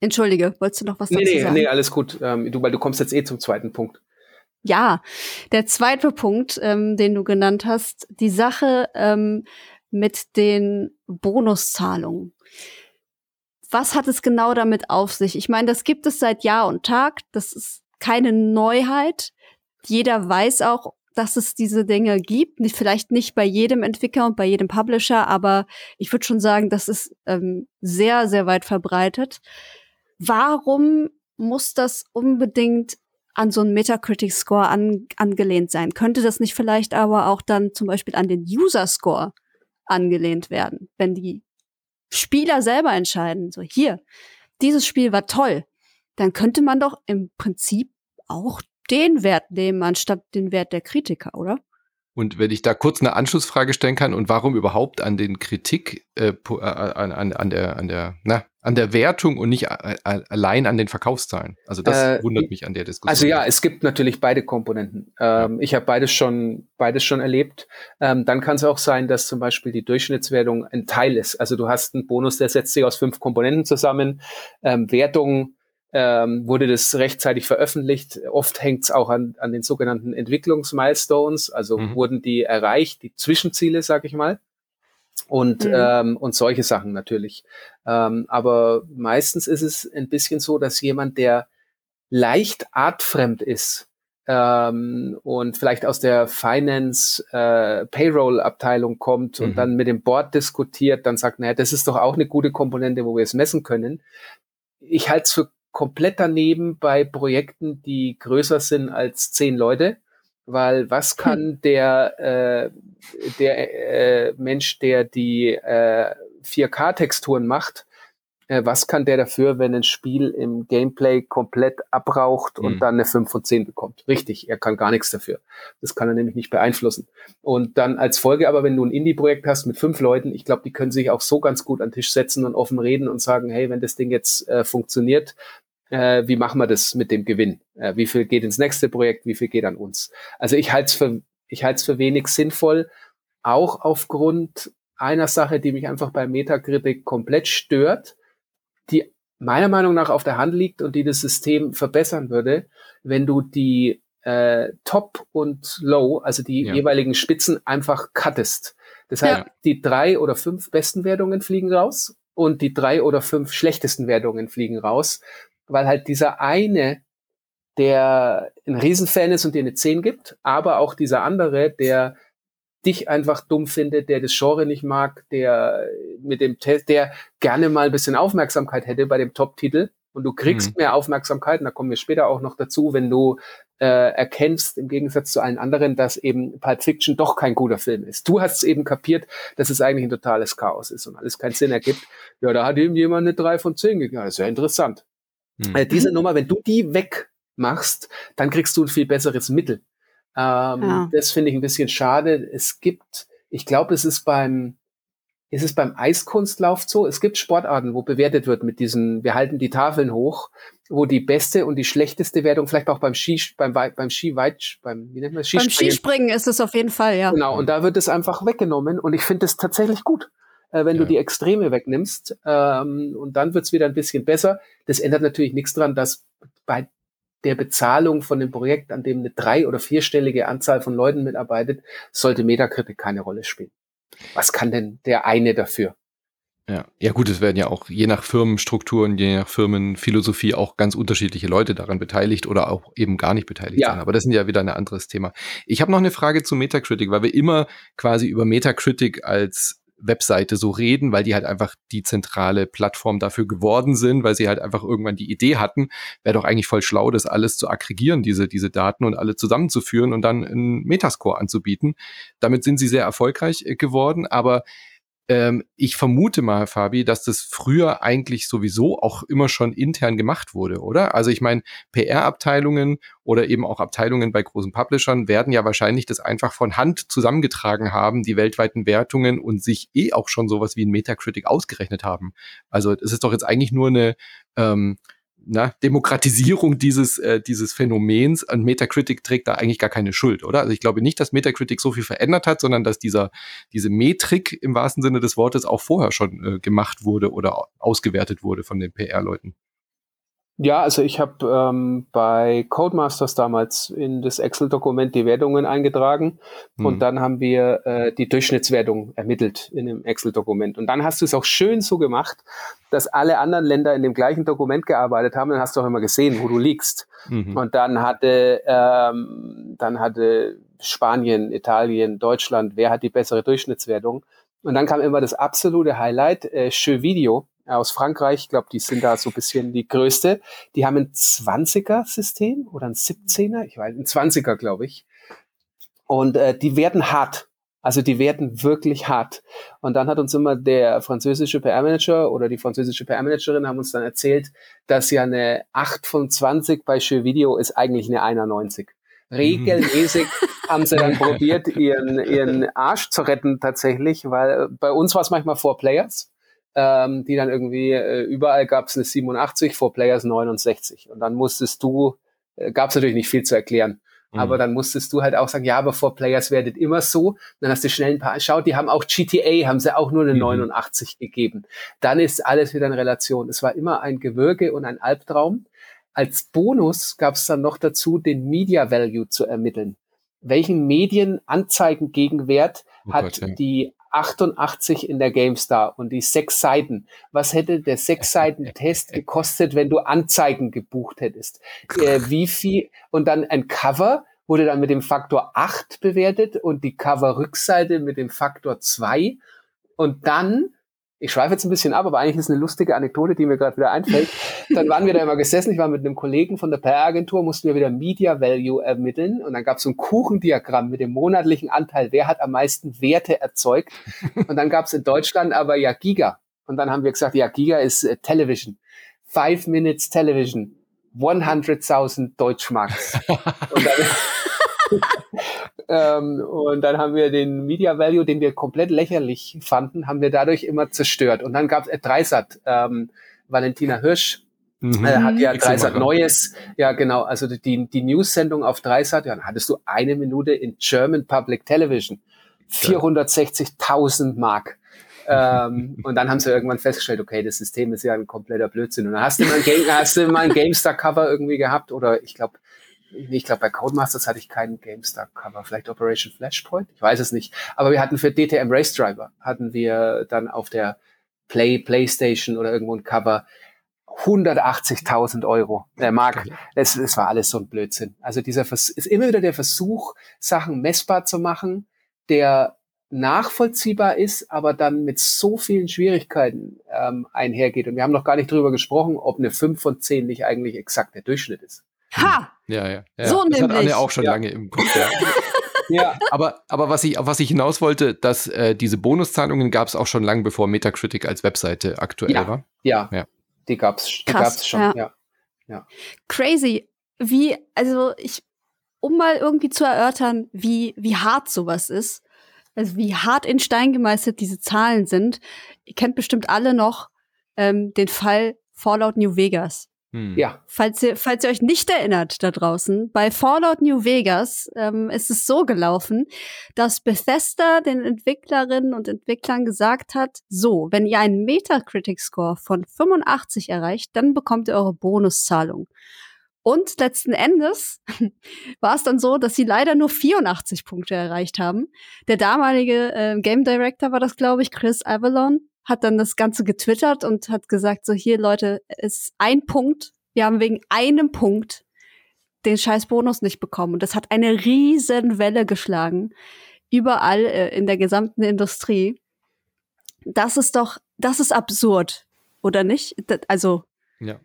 entschuldige, wolltest du noch was dazu nee, nee, sagen? Nee, alles gut, ähm, du, weil du kommst jetzt eh zum zweiten Punkt. Ja, der zweite Punkt, ähm, den du genannt hast, die Sache ähm, mit den Bonuszahlungen was hat es genau damit auf sich? Ich meine, das gibt es seit Jahr und Tag. Das ist keine Neuheit. Jeder weiß auch, dass es diese Dinge gibt. Vielleicht nicht bei jedem Entwickler und bei jedem Publisher, aber ich würde schon sagen, das ist ähm, sehr, sehr weit verbreitet. Warum muss das unbedingt an so einen Metacritic-Score an, angelehnt sein? Könnte das nicht vielleicht aber auch dann zum Beispiel an den User-Score angelehnt werden, wenn die Spieler selber entscheiden, so hier, dieses Spiel war toll, dann könnte man doch im Prinzip auch den Wert nehmen, anstatt den Wert der Kritiker, oder? Und wenn ich da kurz eine Anschlussfrage stellen kann und warum überhaupt an den Kritik, äh, äh an, an, an der, an der, na, an der Wertung und nicht allein an den Verkaufszahlen. Also das äh, wundert mich an der Diskussion. Also ja, es gibt natürlich beide Komponenten. Ähm, ja. Ich habe beides schon, beides schon erlebt. Ähm, dann kann es auch sein, dass zum Beispiel die Durchschnittswertung ein Teil ist. Also du hast einen Bonus, der setzt sich aus fünf Komponenten zusammen. Ähm, Wertung ähm, wurde das rechtzeitig veröffentlicht. Oft hängt es auch an, an den sogenannten Entwicklungsmilestones. Also mhm. wurden die erreicht, die Zwischenziele, sag ich mal und, mhm. ähm, und solche Sachen natürlich. Ähm, aber meistens ist es ein bisschen so, dass jemand, der leicht artfremd ist ähm, und vielleicht aus der Finance äh, Payroll Abteilung kommt mhm. und dann mit dem Board diskutiert, dann sagt, naja, das ist doch auch eine gute Komponente, wo wir es messen können. Ich halte es für komplett daneben bei Projekten, die größer sind als zehn Leute weil was hm. kann der, äh, der äh, Mensch, der die äh, 4K-Texturen macht, äh, was kann der dafür, wenn ein Spiel im Gameplay komplett abraucht und mhm. dann eine 5 von 10 bekommt? Richtig, er kann gar nichts dafür. Das kann er nämlich nicht beeinflussen. Und dann als Folge aber, wenn du ein Indie-Projekt hast mit fünf Leuten, ich glaube, die können sich auch so ganz gut an den Tisch setzen und offen reden und sagen, hey, wenn das Ding jetzt äh, funktioniert, äh, wie machen wir das mit dem Gewinn? Äh, wie viel geht ins nächste Projekt? Wie viel geht an uns? Also ich halte es für, ich halte es für wenig sinnvoll, auch aufgrund einer Sache, die mich einfach bei Metakritik komplett stört die meiner Meinung nach auf der Hand liegt und die das System verbessern würde, wenn du die äh, Top und Low, also die ja. jeweiligen Spitzen, einfach cuttest. Deshalb ja. die drei oder fünf besten Wertungen fliegen raus und die drei oder fünf schlechtesten Wertungen fliegen raus, weil halt dieser eine, der ein Riesenfan ist und dir eine 10 gibt, aber auch dieser andere, der dich einfach dumm findet, der das Genre nicht mag, der mit dem Test, der gerne mal ein bisschen Aufmerksamkeit hätte bei dem Top-Titel und du kriegst mhm. mehr Aufmerksamkeit, und da kommen wir später auch noch dazu, wenn du äh, erkennst, im Gegensatz zu allen anderen, dass eben Pulp Fiction doch kein guter Film ist. Du hast es eben kapiert, dass es eigentlich ein totales Chaos ist und alles keinen Sinn ergibt. Ja, da hat eben jemand eine 3 von 10 gegeben. Das ist ja interessant. Mhm. Äh, diese Nummer, wenn du die wegmachst, dann kriegst du ein viel besseres Mittel. Ähm, ja. Das finde ich ein bisschen schade. Es gibt, ich glaube, es ist beim, ist es beim Eiskunstlauf so? Es gibt Sportarten, wo bewertet wird mit diesen, wir halten die Tafeln hoch, wo die beste und die schlechteste Wertung, vielleicht auch beim Ski, beim, beim Skiweit, beim, wie nennt man das? Skispringen. Beim Skispringen ist es auf jeden Fall, ja. Genau, und da wird es einfach weggenommen und ich finde es tatsächlich gut. Äh, wenn ja. du die Extreme wegnimmst ähm, und dann wird's wieder ein bisschen besser. Das ändert natürlich nichts dran, dass bei der Bezahlung von dem Projekt, an dem eine drei- oder vierstellige Anzahl von Leuten mitarbeitet, sollte Metakritik keine Rolle spielen. Was kann denn der eine dafür? Ja, ja gut, es werden ja auch je nach Firmenstrukturen, je nach Firmenphilosophie auch ganz unterschiedliche Leute daran beteiligt oder auch eben gar nicht beteiligt ja. sein. Aber das ist ja wieder ein anderes Thema. Ich habe noch eine Frage zu Metacritic, weil wir immer quasi über Metacritic als Webseite so reden, weil die halt einfach die zentrale Plattform dafür geworden sind, weil sie halt einfach irgendwann die Idee hatten, wäre doch eigentlich voll schlau, das alles zu aggregieren, diese, diese Daten und alle zusammenzuführen und dann einen Metascore anzubieten. Damit sind sie sehr erfolgreich äh, geworden, aber ähm, ich vermute mal, Fabi, dass das früher eigentlich sowieso auch immer schon intern gemacht wurde, oder? Also ich meine, PR-Abteilungen oder eben auch Abteilungen bei großen Publishern werden ja wahrscheinlich das einfach von Hand zusammengetragen haben, die weltweiten Wertungen und sich eh auch schon sowas wie ein Metacritic ausgerechnet haben. Also es ist doch jetzt eigentlich nur eine ähm, na, Demokratisierung dieses, äh, dieses Phänomens und Metacritic trägt da eigentlich gar keine Schuld, oder? Also ich glaube nicht, dass Metacritic so viel verändert hat, sondern dass dieser, diese Metrik im wahrsten Sinne des Wortes auch vorher schon äh, gemacht wurde oder ausgewertet wurde von den PR-Leuten. Ja, also ich habe ähm, bei Codemasters damals in das Excel-Dokument die Wertungen eingetragen mhm. und dann haben wir äh, die Durchschnittswertung ermittelt in dem Excel-Dokument. Und dann hast du es auch schön so gemacht, dass alle anderen Länder in dem gleichen Dokument gearbeitet haben. Dann hast du auch immer gesehen, wo du liegst. Mhm. Und dann hatte, ähm, dann hatte Spanien, Italien, Deutschland, wer hat die bessere Durchschnittswertung? Und dann kam immer das absolute Highlight, äh, Jeux Video aus Frankreich. Ich glaube, die sind da so ein bisschen die größte. Die haben ein 20er-System oder ein 17er, ich weiß, ein 20er, glaube ich. Und äh, die werden hart. Also die werden wirklich hart. Und dann hat uns immer der französische PR-Manager oder die französische PR-Managerin haben uns dann erzählt, dass ja eine 8 von 20 bei Show Video ist eigentlich eine 91. Regelmäßig mhm. haben sie dann probiert, ihren, ihren Arsch zu retten tatsächlich, weil bei uns war es manchmal Four Players ähm, die dann irgendwie, äh, überall gab es eine 87, vor Players 69. Und dann musstest du, äh, gab es natürlich nicht viel zu erklären. Mhm. Aber dann musstest du halt auch sagen, ja, aber vor Players werdet immer so. Dann hast du schnell ein paar, schaut, die haben auch GTA, haben sie auch nur eine mhm. 89 gegeben. Dann ist alles wieder in Relation. Es war immer ein Gewürge und ein Albtraum. Als Bonus gab es dann noch dazu, den Media Value zu ermitteln. Welchen Medienanzeigengegenwert oh hat Gott, ja. die 88 in der GameStar und die sechs Seiten. Was hätte der sechs Seiten Test gekostet, wenn du Anzeigen gebucht hättest? Äh, wie viel? Und dann ein Cover wurde dann mit dem Faktor 8 bewertet und die Cover-Rückseite mit dem Faktor 2. Und dann ich schweife jetzt ein bisschen ab, aber eigentlich ist es eine lustige Anekdote, die mir gerade wieder einfällt. Dann waren wir da immer gesessen, ich war mit einem Kollegen von der PR-Agentur, mussten wir wieder Media Value ermitteln und dann gab es so ein Kuchendiagramm mit dem monatlichen Anteil, wer hat am meisten Werte erzeugt. Und dann gab es in Deutschland aber ja Giga. Und dann haben wir gesagt, ja, Giga ist äh, Television. Five Minutes Television. 100.000 Deutschmarks. Und, dann, ähm, und dann haben wir den Media Value, den wir komplett lächerlich fanden, haben wir dadurch immer zerstört. Und dann gab es äh, Dreisat. Ähm, Valentina Hirsch Mhm. Äh, hat ja Dreisat Neues, ja genau, also die, die News-Sendung auf Dreisat, ja, dann hattest du eine Minute in German Public Television. 460.000 Mark. ähm, und dann haben sie irgendwann festgestellt, okay, das System ist ja ein kompletter Blödsinn. Und dann hast du mal ein, Game, hast du mal ein GameStar-Cover irgendwie gehabt oder ich glaube, ich glaube, bei Codemasters hatte ich keinen GameStar-Cover, vielleicht Operation Flashpoint, ich weiß es nicht. Aber wir hatten für DTM Race Driver, hatten wir dann auf der Play, Playstation oder irgendwo ein Cover 180.000 Euro. Der Mark, es, es war alles so ein Blödsinn. Also dieser Vers ist immer wieder der Versuch, Sachen messbar zu machen, der nachvollziehbar ist, aber dann mit so vielen Schwierigkeiten ähm, einhergeht. Und wir haben noch gar nicht drüber gesprochen, ob eine 5 von 10 nicht eigentlich exakt der Durchschnitt ist. Ha! Ja, ja. ja. So das nämlich. hat Anne auch schon ja. lange im Kopf. Ja. ja. Aber, aber was ich, auf was ich hinaus wollte, dass äh, diese Bonuszahlungen gab es auch schon lange, bevor Metacritic als Webseite aktuell ja. war. Ja. ja. Die Krass, gab's schon, ja. ja. Crazy. Wie, also ich, um mal irgendwie zu erörtern, wie, wie hart sowas ist, also wie hart in Stein gemeißelt diese Zahlen sind. Ihr kennt bestimmt alle noch ähm, den Fall Fallout New Vegas. Hm. Ja. Falls ihr, falls ihr euch nicht erinnert da draußen, bei Fallout New Vegas ähm, ist es so gelaufen, dass Bethesda den Entwicklerinnen und Entwicklern gesagt hat, so, wenn ihr einen Metacritic-Score von 85 erreicht, dann bekommt ihr eure Bonuszahlung. Und letzten Endes war es dann so, dass sie leider nur 84 Punkte erreicht haben. Der damalige äh, Game Director war das, glaube ich, Chris Avalon, hat dann das Ganze getwittert und hat gesagt, so hier Leute, ist ein Punkt. Wir haben wegen einem Punkt den scheiß Bonus nicht bekommen. Und das hat eine riesen Welle geschlagen. Überall äh, in der gesamten Industrie. Das ist doch, das ist absurd, oder nicht? Das, also. Ja.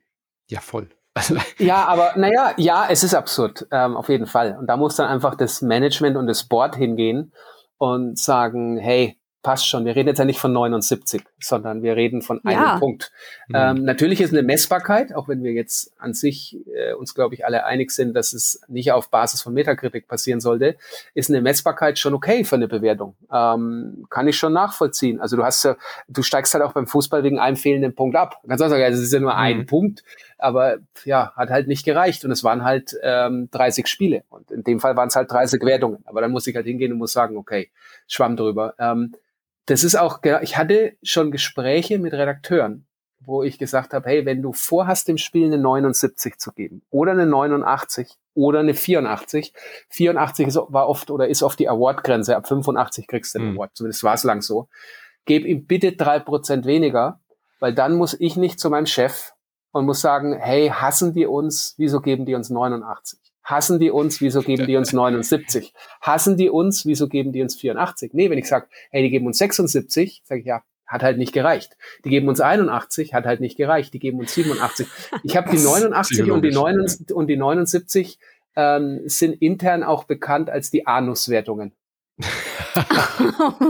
Ja, voll. ja, aber naja, ja, es ist absurd, ähm, auf jeden Fall. Und da muss dann einfach das Management und das Board hingehen und sagen, hey, passt schon. Wir reden jetzt ja nicht von 79, sondern wir reden von einem ja. Punkt. Mhm. Ähm, natürlich ist eine Messbarkeit, auch wenn wir jetzt an sich äh, uns, glaube ich, alle einig sind, dass es nicht auf Basis von Metakritik passieren sollte, ist eine Messbarkeit schon okay für eine Bewertung. Ähm, kann ich schon nachvollziehen. Also du hast ja, du steigst halt auch beim Fußball wegen einem fehlenden Punkt ab. Du kannst auch sagen, also es ist ja nur mhm. ein Punkt, aber ja, hat halt nicht gereicht und es waren halt ähm, 30 Spiele und in dem Fall waren es halt 30 Wertungen. Aber dann muss ich halt hingehen und muss sagen, okay, schwamm drüber. Ähm, das ist auch, ich hatte schon Gespräche mit Redakteuren, wo ich gesagt habe, hey, wenn du vorhast, dem Spiel eine 79 zu geben oder eine 89 oder eine 84, 84 ist, war oft oder ist oft die Award-Grenze, ab 85 kriegst du den mhm. Award, zumindest war es lang so. Geb ihm bitte drei Prozent weniger, weil dann muss ich nicht zu meinem Chef und muss sagen, hey, hassen die uns, wieso geben die uns 89? Hassen die uns, wieso geben die uns 79? Hassen die uns, wieso geben die uns 84? Nee, wenn ich sage, hey, die geben uns 76, sage ich, ja, hat halt nicht gereicht. Die geben uns 81, hat halt nicht gereicht. Die geben uns 87. Ich habe die 89 und die, 79, und die 79 ähm, sind intern auch bekannt als die Anuswertungen.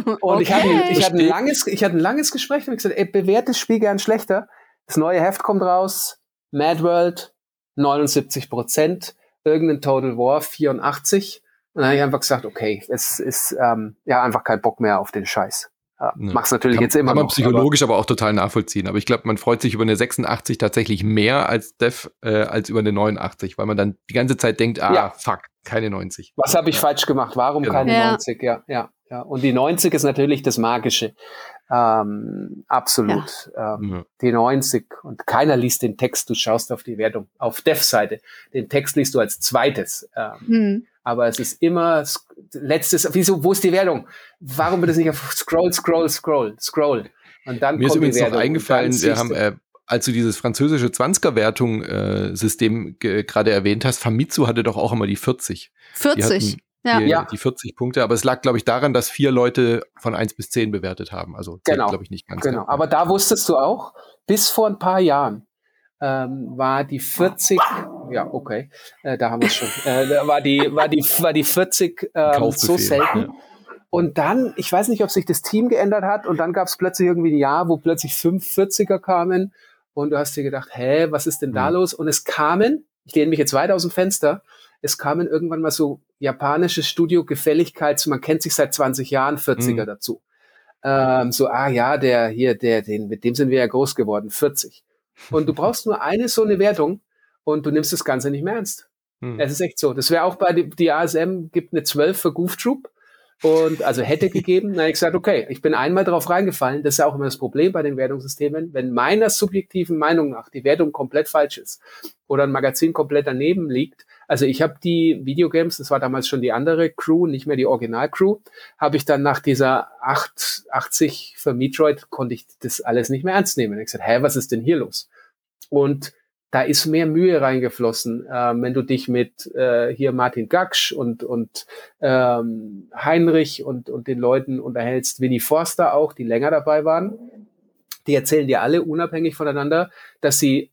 und okay. ich hatte, ich, hatte ein langes, ich hatte ein langes Gespräch und ich gesagt, ey, bewerte das Spiel gern schlechter. Das neue Heft kommt raus, Mad World, 79 Prozent irgendein Total War 84. Und dann habe ich einfach gesagt, okay, es ist ähm, ja einfach kein Bock mehr auf den Scheiß. Ja, ne. Mach's natürlich kann, jetzt immer. Kann man noch, psychologisch aber, aber, auch total nachvollziehen. Aber ich glaube, man freut sich über eine 86 tatsächlich mehr als Dev äh, als über eine 89, weil man dann die ganze Zeit denkt, ah, ja. fuck, keine 90. Was habe ich falsch gemacht? Warum genau. keine ja. 90? Ja, ja, ja. Und die 90 ist natürlich das Magische. Ähm, absolut. Ja. Ähm, ja. Die 90. Und keiner liest den Text, du schaust auf die Wertung. Auf Dev-Seite. Den Text liest du als zweites. Ähm, hm. Aber es ist immer letztes, wieso, wo ist die Wertung? Warum wird es nicht auf Scroll, Scroll, Scroll, Scroll? Und dann Mir ist übrigens noch eingefallen, wir haben, äh, als du dieses französische Zwanziger-Wertung-System äh, gerade erwähnt hast, Famitsu hatte doch auch immer die 40. 40? Ja. Die, ja. die 40 Punkte. Aber es lag, glaube ich, daran, dass vier Leute von 1 bis 10 bewertet haben. Also genau. glaube ich, nicht ganz. Genau. Aber da wusstest du auch, bis vor ein paar Jahren ähm, war die 40, ja, okay, äh, da haben wir es schon, äh, war die, war die, war die 40 ähm, so selten. Ja. Und dann, ich weiß nicht, ob sich das Team geändert hat und dann gab es plötzlich irgendwie ein Jahr, wo plötzlich fünf 40er kamen und du hast dir gedacht, hä, was ist denn da mhm. los? Und es kamen, ich lehne mich jetzt weiter aus dem Fenster, es kamen irgendwann mal so japanische Studio-Gefälligkeits, man kennt sich seit 20 Jahren, 40er mhm. dazu. Ähm, so, ah ja, der hier, der, den, mit dem sind wir ja groß geworden, 40. Und du brauchst nur eine so eine Wertung und du nimmst das Ganze nicht mehr ernst. Mhm. Es ist echt so. Das wäre auch bei die, die ASM gibt eine 12 für Goof Troop und also hätte gegeben, dann hätte ich gesagt, okay, ich bin einmal drauf reingefallen. Das ist ja auch immer das Problem bei den Wertungssystemen. Wenn meiner subjektiven Meinung nach die Wertung komplett falsch ist oder ein Magazin komplett daneben liegt, also ich habe die Videogames, das war damals schon die andere Crew, nicht mehr die Original-Crew, habe ich dann nach dieser 8, 80 für Metroid, konnte ich das alles nicht mehr ernst nehmen. Ich gesagt, hä, was ist denn hier los? Und da ist mehr Mühe reingeflossen, äh, wenn du dich mit äh, hier Martin Gaksch und, und ähm, Heinrich und, und den Leuten unterhältst, Winnie Forster auch, die länger dabei waren. Die erzählen dir alle unabhängig voneinander, dass sie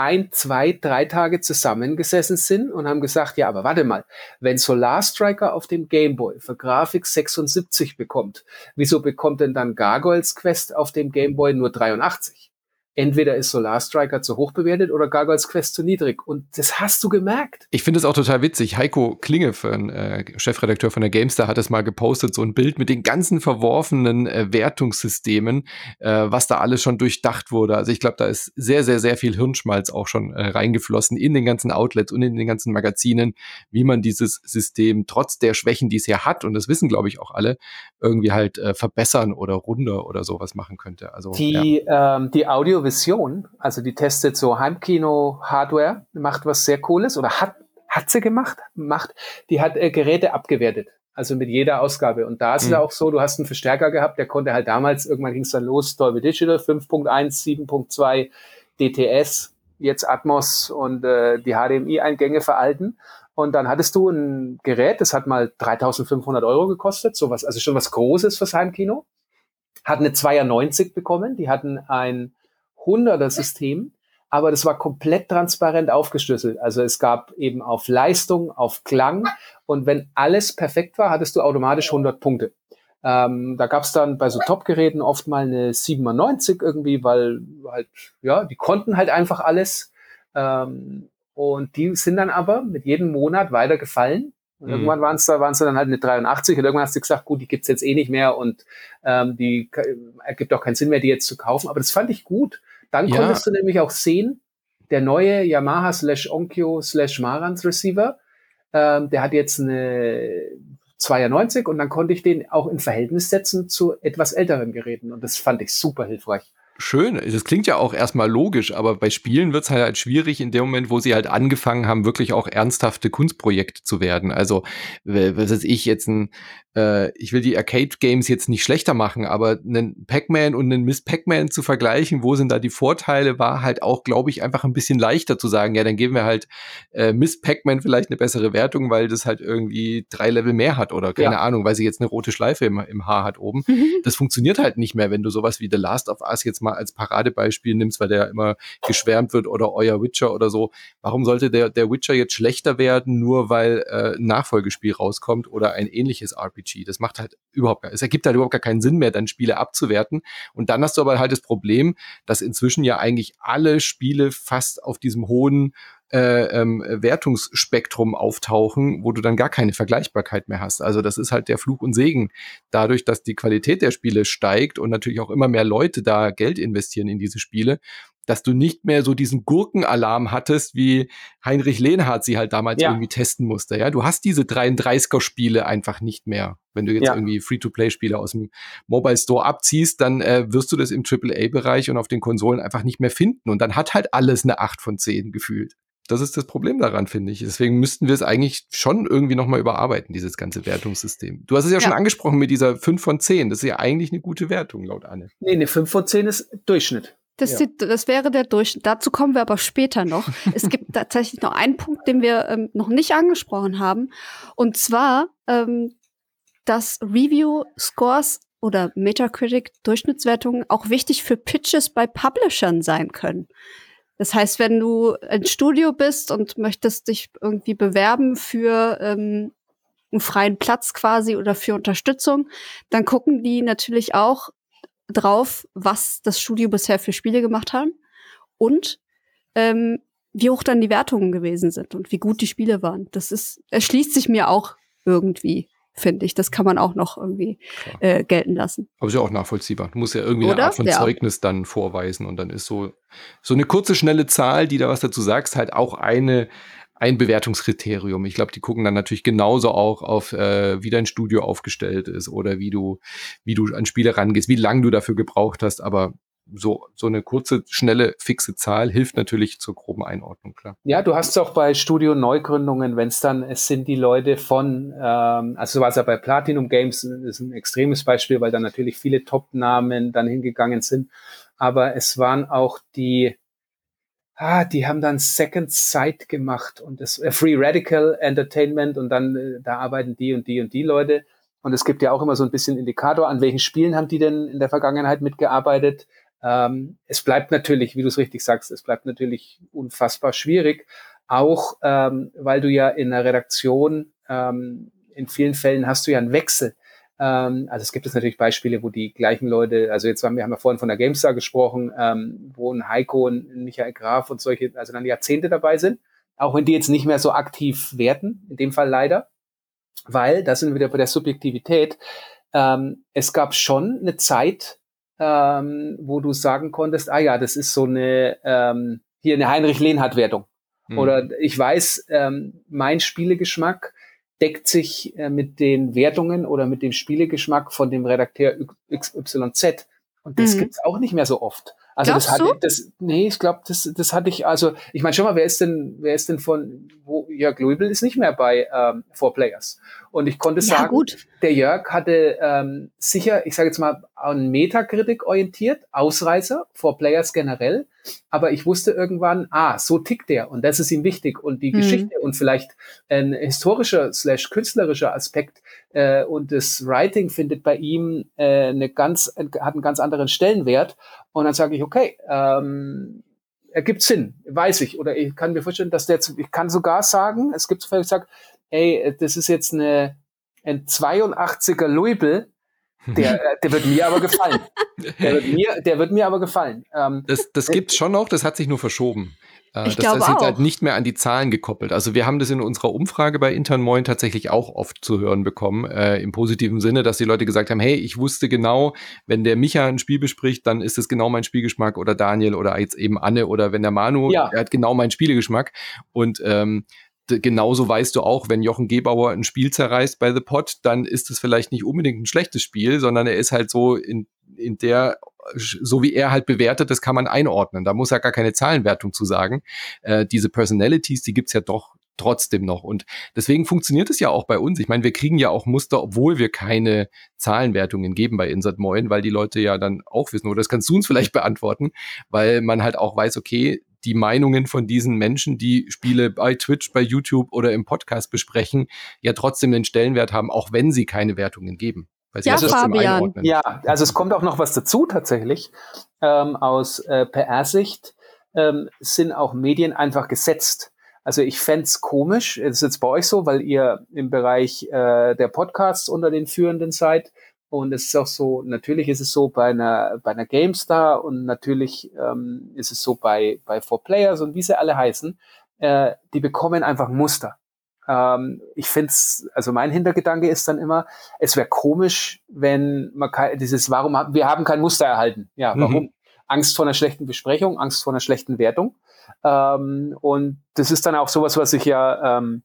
ein, zwei, drei Tage zusammengesessen sind und haben gesagt, ja, aber warte mal, wenn Solar Striker auf dem Game Boy für Grafik 76 bekommt, wieso bekommt denn dann Gargoyles Quest auf dem Game Boy nur 83? Entweder ist Solar Striker zu hoch bewertet oder Gargoyles Quest zu niedrig. Und das hast du gemerkt. Ich finde es auch total witzig. Heiko Klinge, äh, Chefredakteur von der GameStar, hat es mal gepostet, so ein Bild mit den ganzen verworfenen äh, Wertungssystemen, äh, was da alles schon durchdacht wurde. Also ich glaube, da ist sehr, sehr, sehr viel Hirnschmalz auch schon äh, reingeflossen in den ganzen Outlets und in den ganzen Magazinen, wie man dieses System trotz der Schwächen, die es ja hat, und das wissen, glaube ich, auch alle, irgendwie halt äh, verbessern oder runder oder sowas machen könnte. Also die, ja. ähm, die Audio Vision, also die testet so Heimkino-Hardware, macht was sehr Cooles oder hat, hat sie gemacht, macht, die hat äh, Geräte abgewertet. Also mit jeder Ausgabe. Und da ist mhm. es auch so, du hast einen Verstärker gehabt, der konnte halt damals, irgendwann ging es dann los, Dolby Digital 5.1, 7.2, DTS, jetzt Atmos und äh, die HDMI-Eingänge veralten. Und dann hattest du ein Gerät, das hat mal 3500 Euro gekostet, sowas, also schon was Großes fürs Heimkino. Hat eine 92 bekommen, die hatten ein 100er System, aber das war komplett transparent aufgeschlüsselt. Also es gab eben auf Leistung, auf Klang und wenn alles perfekt war, hattest du automatisch 100 Punkte. Ähm, da gab es dann bei so Top-Geräten oft mal eine 97 irgendwie, weil halt, ja, die konnten halt einfach alles. Ähm, und die sind dann aber mit jedem Monat weiter gefallen. Und mhm. irgendwann waren es da, waren es dann halt eine 83 und irgendwann hast du gesagt, gut, die gibt's jetzt eh nicht mehr und ähm, die ergibt auch keinen Sinn mehr, die jetzt zu kaufen. Aber das fand ich gut, dann ja. konntest du nämlich auch sehen, der neue Yamaha slash Onkyo slash Marantz Receiver, ähm, der hat jetzt eine 92 und dann konnte ich den auch in Verhältnis setzen zu etwas älteren Geräten und das fand ich super hilfreich schön. Das klingt ja auch erstmal logisch, aber bei Spielen wird es halt, halt schwierig in dem Moment, wo sie halt angefangen haben, wirklich auch ernsthafte Kunstprojekte zu werden. Also, was weiß ich, jetzt ein, äh, ich will die Arcade-Games jetzt nicht schlechter machen, aber einen Pac-Man und einen Miss Pac-Man zu vergleichen, wo sind da die Vorteile, war halt auch, glaube ich, einfach ein bisschen leichter zu sagen, ja, dann geben wir halt äh, Miss Pac-Man vielleicht eine bessere Wertung, weil das halt irgendwie drei Level mehr hat oder keine ja. Ahnung, weil sie jetzt eine rote Schleife im, im Haar hat oben. Mhm. Das funktioniert halt nicht mehr, wenn du sowas wie The Last of Us jetzt mal als Paradebeispiel nimmst, weil der immer geschwärmt wird oder euer Witcher oder so. Warum sollte der, der Witcher jetzt schlechter werden, nur weil äh, ein Nachfolgespiel rauskommt oder ein ähnliches RPG? RPG. Das macht halt überhaupt gar, es ergibt halt überhaupt gar keinen Sinn mehr, dann Spiele abzuwerten. Und dann hast du aber halt das Problem, dass inzwischen ja eigentlich alle Spiele fast auf diesem hohen äh, ähm, Wertungsspektrum auftauchen, wo du dann gar keine Vergleichbarkeit mehr hast. Also das ist halt der Fluch und Segen. Dadurch, dass die Qualität der Spiele steigt und natürlich auch immer mehr Leute da Geld investieren in diese Spiele, dass du nicht mehr so diesen Gurkenalarm hattest, wie Heinrich Lehnhardt sie halt damals ja. irgendwie testen musste. Ja, du hast diese 33er-Spiele einfach nicht mehr. Wenn du jetzt ja. irgendwie Free-to-Play-Spiele aus dem Mobile Store abziehst, dann äh, wirst du das im AAA-Bereich und auf den Konsolen einfach nicht mehr finden. Und dann hat halt alles eine 8 von 10 gefühlt. Das ist das Problem daran, finde ich. Deswegen müssten wir es eigentlich schon irgendwie nochmal überarbeiten, dieses ganze Wertungssystem. Du hast es ja, ja, schon angesprochen mit dieser 5 von 10. Das ist ja eigentlich eine gute Wertung, laut Anne. Nee, eine 5 von 10 ist Durchschnitt. Das, ja. die, das wäre der Durchschnitt. Dazu kommen wir aber später noch. es gibt tatsächlich noch einen Punkt, den wir ähm, noch nicht angesprochen haben. Und zwar, ähm, dass Review-Scores oder Metacritic-Durchschnittswertungen auch wichtig für Pitches bei Publishern sein können. Das heißt, wenn du ein Studio bist und möchtest dich irgendwie bewerben für ähm, einen freien Platz quasi oder für Unterstützung, dann gucken die natürlich auch drauf, was das Studio bisher für Spiele gemacht haben und ähm, wie hoch dann die Wertungen gewesen sind und wie gut die Spiele waren. Das ist, erschließt sich mir auch irgendwie, finde ich. Das kann man auch noch irgendwie äh, gelten lassen. Aber ist ja auch nachvollziehbar. Du musst ja irgendwie Oder? eine Art von ja. Zeugnis dann vorweisen und dann ist so, so eine kurze, schnelle Zahl, die da was dazu sagst, halt auch eine, ein Bewertungskriterium. Ich glaube, die gucken dann natürlich genauso auch auf, äh, wie dein Studio aufgestellt ist oder wie du, wie du an Spiele rangehst, wie lange du dafür gebraucht hast. Aber so, so eine kurze, schnelle, fixe Zahl hilft natürlich zur groben Einordnung, klar. Ja, du hast es auch bei Studio-Neugründungen, wenn es dann, es sind die Leute von, ähm, also so war es ja bei Platinum Games, ist ein extremes Beispiel, weil da natürlich viele Top-Namen dann hingegangen sind. Aber es waren auch die, ah, die haben dann Second Sight gemacht und das äh, Free Radical Entertainment und dann äh, da arbeiten die und die und die Leute. Und es gibt ja auch immer so ein bisschen Indikator, an welchen Spielen haben die denn in der Vergangenheit mitgearbeitet. Ähm, es bleibt natürlich, wie du es richtig sagst, es bleibt natürlich unfassbar schwierig, auch ähm, weil du ja in der Redaktion ähm, in vielen Fällen hast du ja einen Wechsel. Ähm, also es gibt es natürlich Beispiele, wo die gleichen Leute, also jetzt haben wir haben ja vorhin von der GameStar gesprochen, ähm, wo ein Heiko und ein Michael Graf und solche, also dann Jahrzehnte dabei sind, auch wenn die jetzt nicht mehr so aktiv werden, in dem Fall leider, weil, da sind wir wieder bei der Subjektivität, ähm, es gab schon eine Zeit, ähm, wo du sagen konntest, ah ja, das ist so eine, ähm, hier eine Heinrich-Lehnhardt-Wertung. Mhm. Oder ich weiß, ähm, mein Spielegeschmack deckt sich äh, mit den Wertungen oder mit dem Spielegeschmack von dem Redakteur XYZ. Und das mhm. gibt's auch nicht mehr so oft. Also Glaubst das hatte das nee, ich glaube, das das hatte ich also ich meine schon mal, wer ist denn wer ist denn von wo Jörg Louisville ist nicht mehr bei ähm, Four Players und ich konnte ja, sagen, gut. der Jörg hatte ähm, sicher, ich sage jetzt mal an Metakritik orientiert, Ausreißer Four Players generell, aber ich wusste irgendwann, ah, so tickt der und das ist ihm wichtig und die mhm. Geschichte und vielleicht ein historischer slash künstlerischer Aspekt äh, und das Writing findet bei ihm äh, eine ganz hat einen ganz anderen Stellenwert und dann sage ich, okay, ähm, ergibt Sinn, weiß ich. Oder ich kann mir vorstellen, dass der, ich kann sogar sagen, es gibt Fälle, ich sage, ey, das ist jetzt eine, ein 82er Louisville, der, der wird mir aber gefallen. Der wird mir, der wird mir aber gefallen. Ähm, das das gibt schon noch, das hat sich nur verschoben. Äh, ich das glaube ist jetzt halt nicht mehr an die Zahlen gekoppelt. Also wir haben das in unserer Umfrage bei Intern Moin tatsächlich auch oft zu hören bekommen, äh, im positiven Sinne, dass die Leute gesagt haben, hey, ich wusste genau, wenn der Micha ein Spiel bespricht, dann ist es genau mein Spielgeschmack oder Daniel oder jetzt eben Anne oder wenn der Manu, ja. er hat genau meinen Spielgeschmack und ähm, genauso weißt du auch, wenn Jochen Gebauer ein Spiel zerreißt bei The Pot, dann ist es vielleicht nicht unbedingt ein schlechtes Spiel, sondern er ist halt so in, in der so wie er halt bewertet, das kann man einordnen. Da muss er gar keine Zahlenwertung zu sagen. Äh, diese Personalities, die gibt's ja doch trotzdem noch. Und deswegen funktioniert es ja auch bei uns. Ich meine, wir kriegen ja auch Muster, obwohl wir keine Zahlenwertungen geben bei Insert Moin, weil die Leute ja dann auch wissen, oder das kannst du uns vielleicht beantworten, weil man halt auch weiß, okay, die Meinungen von diesen Menschen, die Spiele bei Twitch, bei YouTube oder im Podcast besprechen, ja trotzdem den Stellenwert haben, auch wenn sie keine Wertungen geben. Weil ja, Fabian. Ja, also es kommt auch noch was dazu tatsächlich. Ähm, aus äh, PR-Sicht ähm, sind auch Medien einfach gesetzt. Also ich fände komisch, es ist jetzt bei euch so, weil ihr im Bereich äh, der Podcasts unter den Führenden seid. Und es ist auch so, natürlich ist es so bei einer, bei einer GameStar und natürlich ähm, ist es so bei, bei Four Players und wie sie alle heißen, äh, die bekommen einfach Muster. Ähm, ich finde es, also mein Hintergedanke ist dann immer, es wäre komisch, wenn man kein, dieses, warum haben, wir haben kein Muster erhalten. Ja, mhm. warum? Mhm. Angst vor einer schlechten Besprechung, Angst vor einer schlechten Wertung. Ähm, und das ist dann auch sowas, was ich ja ähm,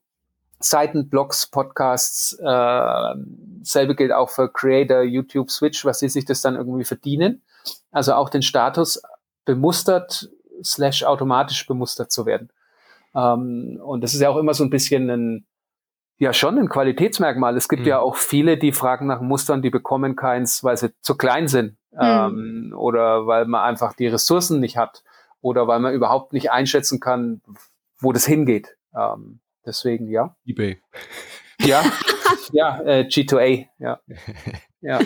Seiten, Blogs, Podcasts, äh, selbe gilt auch für Creator, YouTube, Switch, was sie sich das dann irgendwie verdienen. Also auch den Status bemustert slash automatisch bemustert zu werden. Ähm, und das ist ja auch immer so ein bisschen ein, ja schon ein Qualitätsmerkmal. Es gibt mhm. ja auch viele, die fragen nach Mustern, die bekommen keins, weil sie zu klein sind mhm. ähm, oder weil man einfach die Ressourcen nicht hat oder weil man überhaupt nicht einschätzen kann, wo das hingeht. Ähm, deswegen ja. eBay. Ja, ja, äh, G2A, ja. ja.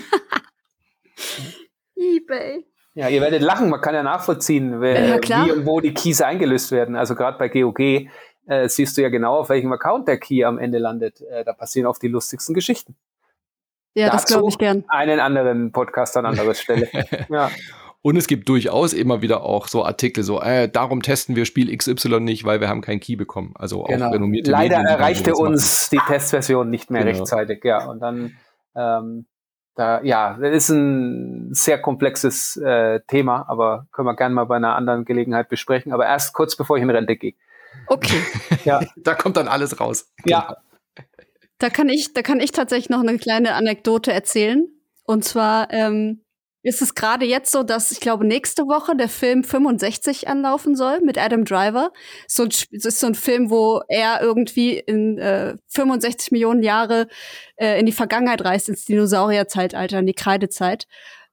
eBay. Ja, ihr werdet lachen, man kann ja nachvollziehen, wer, ja, wie und wo die Keys eingelöst werden. Also gerade bei GOG, äh, siehst du ja genau, auf welchem Account der Key am Ende landet. Äh, da passieren oft die lustigsten Geschichten. Ja, Dazu das glaube ich gern. Einen anderen Podcast an anderer Stelle. ja. Und es gibt durchaus immer wieder auch so Artikel, so, äh, darum testen wir Spiel XY nicht, weil wir haben keinen Key bekommen. Also genau. auch renommierte Leider Medien, erreichte uns die Testversion nicht mehr genau. rechtzeitig, ja. Und dann, ähm, da, ja, das ist ein sehr komplexes äh, Thema, aber können wir gerne mal bei einer anderen Gelegenheit besprechen. Aber erst kurz bevor ich in Rente gehe. Okay. ja. Da kommt dann alles raus. Ja. Da kann ich, da kann ich tatsächlich noch eine kleine Anekdote erzählen. Und zwar, ähm, ist es gerade jetzt so, dass ich glaube, nächste Woche der Film 65 anlaufen soll mit Adam Driver. So ein, das ist so ein Film, wo er irgendwie in äh, 65 Millionen Jahre äh, in die Vergangenheit reist, ins Dinosaurierzeitalter, in die Kreidezeit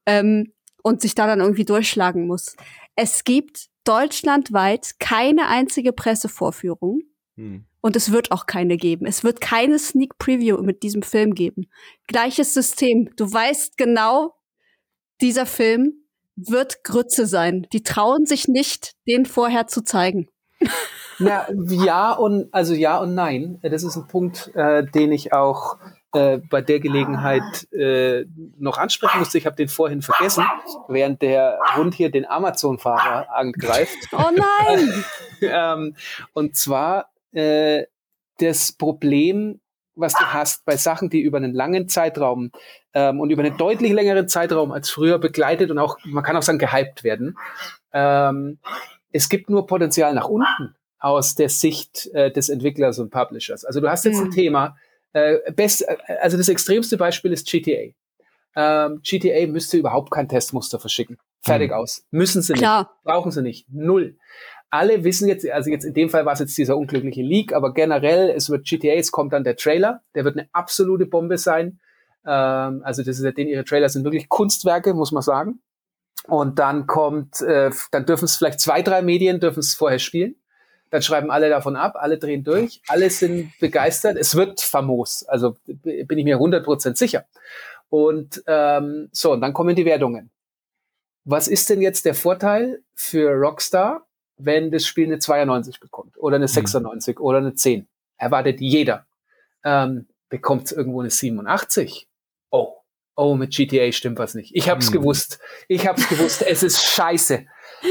ähm, und sich da dann irgendwie durchschlagen muss. Es gibt deutschlandweit keine einzige Pressevorführung. Hm. Und es wird auch keine geben. Es wird keine Sneak Preview mit diesem Film geben. Gleiches System. Du weißt genau, dieser Film wird Grütze sein. Die trauen sich nicht, den vorher zu zeigen. Na, ja und also ja und nein. Das ist ein Punkt, äh, den ich auch äh, bei der Gelegenheit äh, noch ansprechen musste. Ich habe den vorhin vergessen, während der Hund hier den Amazon-Fahrer angreift. Oh nein! ähm, und zwar äh, das Problem was du hast bei Sachen, die über einen langen Zeitraum ähm, und über einen deutlich längeren Zeitraum als früher begleitet und auch, man kann auch sagen, gehypt werden. Ähm, es gibt nur Potenzial nach unten aus der Sicht äh, des Entwicklers und Publishers. Also du hast jetzt mhm. ein Thema, äh, best, äh, also das extremste Beispiel ist GTA. Ähm, GTA müsste überhaupt kein Testmuster verschicken. Fertig mhm. aus. Müssen sie Klar. nicht. Brauchen sie nicht. Null alle wissen jetzt, also jetzt in dem Fall war es jetzt dieser unglückliche Leak, aber generell, es wird GTA, es kommt dann der Trailer, der wird eine absolute Bombe sein. Ähm, also das ist ja den, ihre Trailer sind wirklich Kunstwerke, muss man sagen. Und dann kommt, äh, dann dürfen es vielleicht zwei, drei Medien dürfen es vorher spielen. Dann schreiben alle davon ab, alle drehen durch, alle sind begeistert. Es wird famos, also bin ich mir 100% sicher. Und ähm, so, und dann kommen die Wertungen. Was ist denn jetzt der Vorteil für Rockstar? Wenn das Spiel eine 92 bekommt oder eine 96 mhm. oder eine 10. Erwartet jeder. Ähm, bekommt es irgendwo eine 87. Oh, oh, mit GTA stimmt was nicht. Ich hab's mhm. gewusst. Ich hab's gewusst. Es ist scheiße.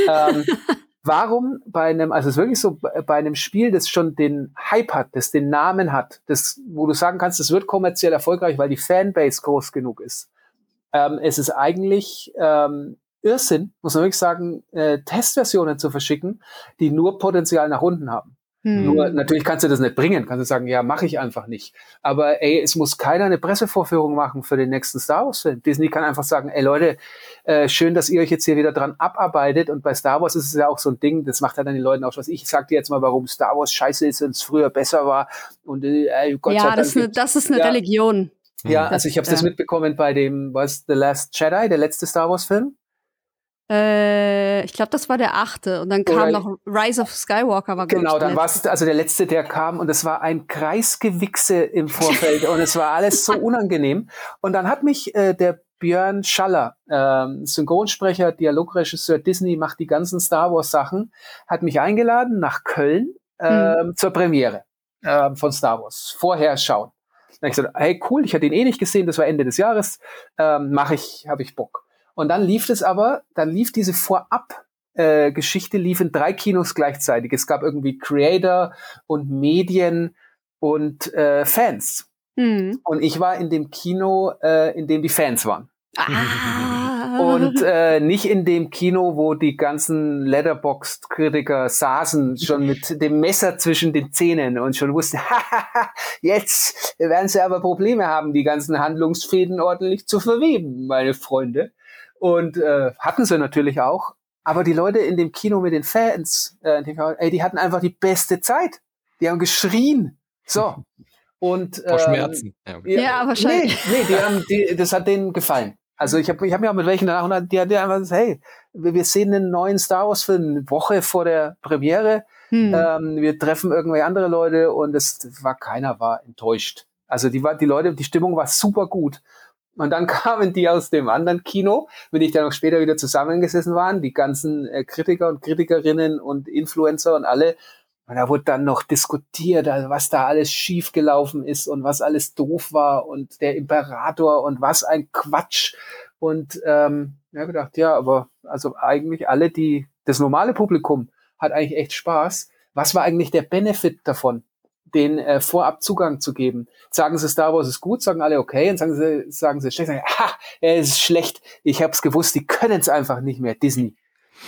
Ähm, warum bei einem, also es ist wirklich so, bei einem Spiel, das schon den Hype hat, das den Namen hat, das, wo du sagen kannst, es wird kommerziell erfolgreich, weil die Fanbase groß genug ist. Ähm, es ist eigentlich ähm, Irrsinn, muss man wirklich sagen, äh, Testversionen zu verschicken, die nur Potenzial nach unten haben. Hm. Nur natürlich kannst du das nicht bringen, kannst du sagen, ja, mache ich einfach nicht. Aber ey, es muss keiner eine Pressevorführung machen für den nächsten Star Wars Film. Disney kann einfach sagen, ey Leute, äh, schön, dass ihr euch jetzt hier wieder dran abarbeitet. Und bei Star Wars ist es ja auch so ein Ding, das macht ja dann den Leuten auch was. Ich sag dir jetzt mal, warum Star Wars scheiße ist und es früher besser war. Und äh, Gott ja, sei Dank. Das, ne, das ist eine ja, Religion. Ja, das, also ich habe das mitbekommen bei dem, was The Last Jedi, der letzte Star Wars Film. Äh, ich glaube, das war der achte. Und dann kam Oder noch Rise of Skywalker. War genau, dann war es also der letzte, der kam. Und es war ein Kreisgewichse im Vorfeld. und es war alles so unangenehm. Und dann hat mich äh, der Björn Schaller, ähm, Synchronsprecher, Dialogregisseur Disney, macht die ganzen Star Wars Sachen, hat mich eingeladen nach Köln ähm, hm. zur Premiere ähm, von Star Wars. Vorher schauen. Dann habe ich gesagt, hey cool, ich hatte ihn eh nicht gesehen, das war Ende des Jahres, ähm, mache ich, habe ich Bock. Und dann lief es aber, dann lief diese Vorab äh, Geschichte lief in drei Kinos gleichzeitig. Es gab irgendwie Creator und Medien und äh, Fans. Mhm. Und ich war in dem Kino, äh, in dem die Fans waren. Ah. Und äh, nicht in dem Kino, wo die ganzen Letterboxd-Kritiker saßen, schon mit dem Messer zwischen den Zähnen und schon wussten, jetzt werden sie aber Probleme haben, die ganzen Handlungsfäden ordentlich zu verweben, meine Freunde. Und äh, hatten sie natürlich auch. Aber die Leute in dem Kino mit den Fans, äh, die, ey, die hatten einfach die beste Zeit. Die haben geschrien. So. Und ähm, Vor Schmerzen. Ja, ja wahrscheinlich. Nee, nee die haben, die, das hat denen gefallen. Also ich habe ich hab mir auch mit welchen danach, die, die einfach gesagt, hey, wir sehen einen neuen Star Wars Film eine Woche vor der Premiere. Hm. Ähm, wir treffen irgendwelche andere Leute und es war keiner war enttäuscht. Also die war die Leute, die Stimmung war super gut. Und dann kamen die aus dem anderen Kino, mit dem ich dann auch später wieder zusammengesessen waren, die ganzen äh, Kritiker und Kritikerinnen und Influencer und alle. Und da wurde dann noch diskutiert, also was da alles schiefgelaufen ist und was alles doof war und der Imperator und was ein Quatsch. Und ähm, ja gedacht, ja, aber also eigentlich alle, die das normale Publikum hat eigentlich echt Spaß. Was war eigentlich der Benefit davon, den äh, vorab Zugang zu geben? Sagen sie Star Wars ist gut, sagen alle okay, und sagen sie, sagen sie schlecht, sagen, ha, er ist schlecht. Ich habe es gewusst, die können es einfach nicht mehr, Disney.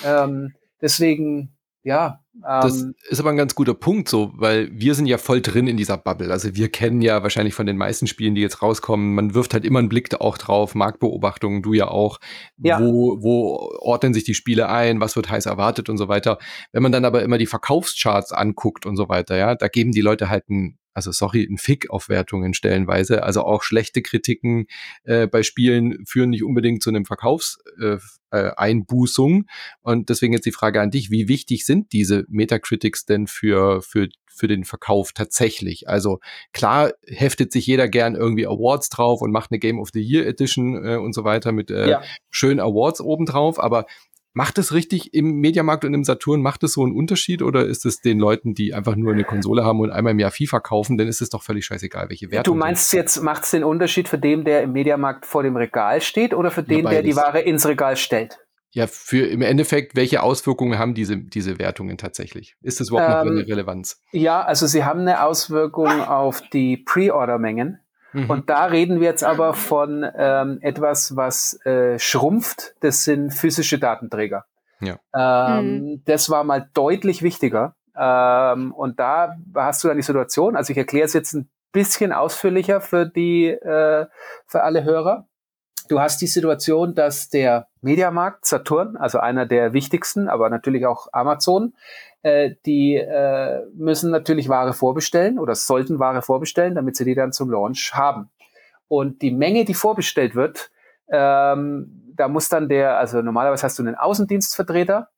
Ähm, deswegen, ja, das ähm, ist aber ein ganz guter Punkt, so, weil wir sind ja voll drin in dieser Bubble. Also wir kennen ja wahrscheinlich von den meisten Spielen, die jetzt rauskommen, man wirft halt immer einen Blick auch drauf, Marktbeobachtungen, du ja auch. Ja. Wo, wo ordnen sich die Spiele ein, was wird heiß erwartet und so weiter. Wenn man dann aber immer die Verkaufscharts anguckt und so weiter, ja, da geben die Leute halt ein also sorry, ein Fick auf Wertungen stellenweise. Also auch schlechte Kritiken äh, bei Spielen führen nicht unbedingt zu einem Verkaufseinbußung. Äh, äh, und deswegen jetzt die Frage an dich, wie wichtig sind diese Metacritics denn für, für, für den Verkauf tatsächlich? Also klar heftet sich jeder gern irgendwie Awards drauf und macht eine Game of the Year Edition äh, und so weiter mit äh, ja. schönen Awards obendrauf, aber Macht es richtig im Mediamarkt und im Saturn, macht es so einen Unterschied oder ist es den Leuten, die einfach nur eine Konsole haben und einmal im Jahr FIFA kaufen, dann ist es doch völlig scheißegal, welche Werte. Du meinst jetzt, macht es den Unterschied für den, der im Mediamarkt vor dem Regal steht oder für den, der die Ware ins Regal stellt? Ja, für im Endeffekt, welche Auswirkungen haben diese, diese Wertungen tatsächlich? Ist das überhaupt ähm, noch eine Relevanz? Ja, also sie haben eine Auswirkung auf die Pre-Order-Mengen. Mhm. Und da reden wir jetzt aber von ähm, etwas, was äh, schrumpft. Das sind physische Datenträger. Ja. Ähm, mhm. Das war mal deutlich wichtiger. Ähm, und da hast du dann die Situation, also ich erkläre es jetzt ein bisschen ausführlicher für die, äh, für alle Hörer. Du hast die Situation, dass der Mediamarkt Saturn, also einer der wichtigsten, aber natürlich auch Amazon, äh, die äh, müssen natürlich Ware vorbestellen oder sollten Ware vorbestellen, damit sie die dann zum Launch haben. Und die Menge, die vorbestellt wird, ähm, da muss dann der, also normalerweise hast du einen Außendienstvertreter,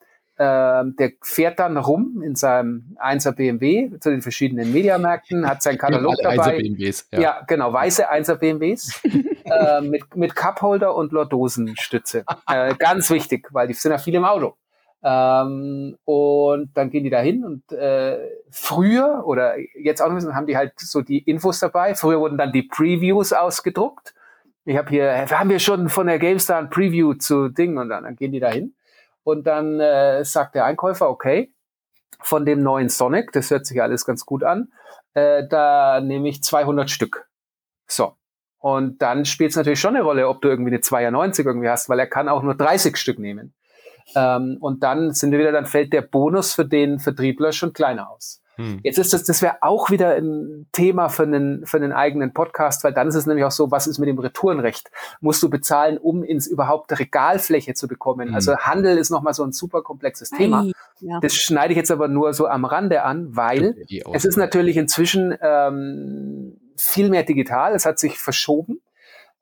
der fährt dann rum in seinem 1er BMW zu den verschiedenen Mediamärkten, hat seinen Katalog ja, dabei. BMWs, ja. ja, genau, weiße 1er BMWs äh, mit, mit Cupholder und Lordosenstütze. äh, ganz wichtig, weil die sind ja viel im Auto. Ähm, und dann gehen die da hin und äh, früher oder jetzt auch noch haben die halt so die Infos dabei. Früher wurden dann die Previews ausgedruckt. Ich habe hier, wir haben wir schon von der GameStar ein Preview zu Ding und dann, dann gehen die da hin. Und dann äh, sagt der Einkäufer, okay, von dem neuen Sonic, das hört sich alles ganz gut an, äh, da nehme ich 200 Stück. So. Und dann spielt es natürlich schon eine Rolle, ob du irgendwie eine 92 irgendwie hast, weil er kann auch nur 30 Stück nehmen. Ähm, und dann sind wir wieder, dann fällt der Bonus für den Vertriebler schon kleiner aus. Hm. Jetzt ist das, das wäre auch wieder ein Thema für einen, für einen eigenen Podcast, weil dann ist es nämlich auch so, was ist mit dem Retourenrecht? Musst du bezahlen, um ins überhaupt Regalfläche zu bekommen? Hm. Also Handel ist nochmal so ein super komplexes Thema. Ja. Das schneide ich jetzt aber nur so am Rande an, weil es ist natürlich inzwischen ähm, viel mehr digital, es hat sich verschoben.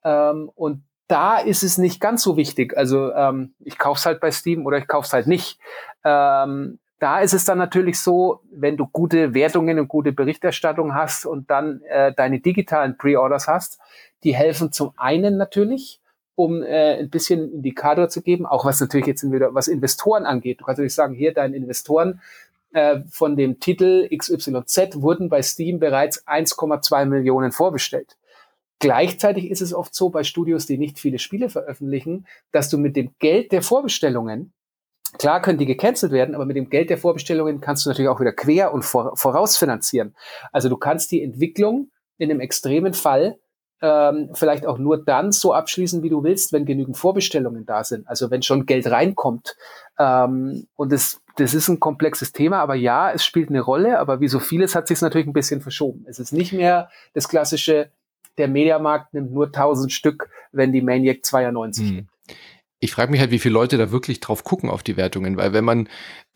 Ähm, und da ist es nicht ganz so wichtig. Also ähm, ich kauf's halt bei Steam oder ich kauf's halt nicht. Ähm, da ist es dann natürlich so, wenn du gute Wertungen und gute Berichterstattung hast und dann äh, deine digitalen Pre-Orders hast, die helfen zum einen natürlich, um äh, ein bisschen Indikator zu geben, auch was natürlich jetzt wieder was Investoren angeht. Du kannst natürlich sagen, hier deinen Investoren äh, von dem Titel XYZ wurden bei Steam bereits 1,2 Millionen vorbestellt. Gleichzeitig ist es oft so bei Studios, die nicht viele Spiele veröffentlichen, dass du mit dem Geld der Vorbestellungen, klar können die gecancelt werden, aber mit dem Geld der Vorbestellungen kannst du natürlich auch wieder quer und vorausfinanzieren. Also du kannst die Entwicklung in einem extremen Fall ähm, vielleicht auch nur dann so abschließen, wie du willst, wenn genügend Vorbestellungen da sind. Also wenn schon Geld reinkommt. Ähm, und das, das ist ein komplexes Thema, aber ja, es spielt eine Rolle, aber wie so vieles hat sich natürlich ein bisschen verschoben. Es ist nicht mehr das klassische, der Mediamarkt nimmt nur 1000 Stück, wenn die Maniac 92 hm. gibt. Ich frage mich halt, wie viele Leute da wirklich drauf gucken auf die Wertungen, weil wenn man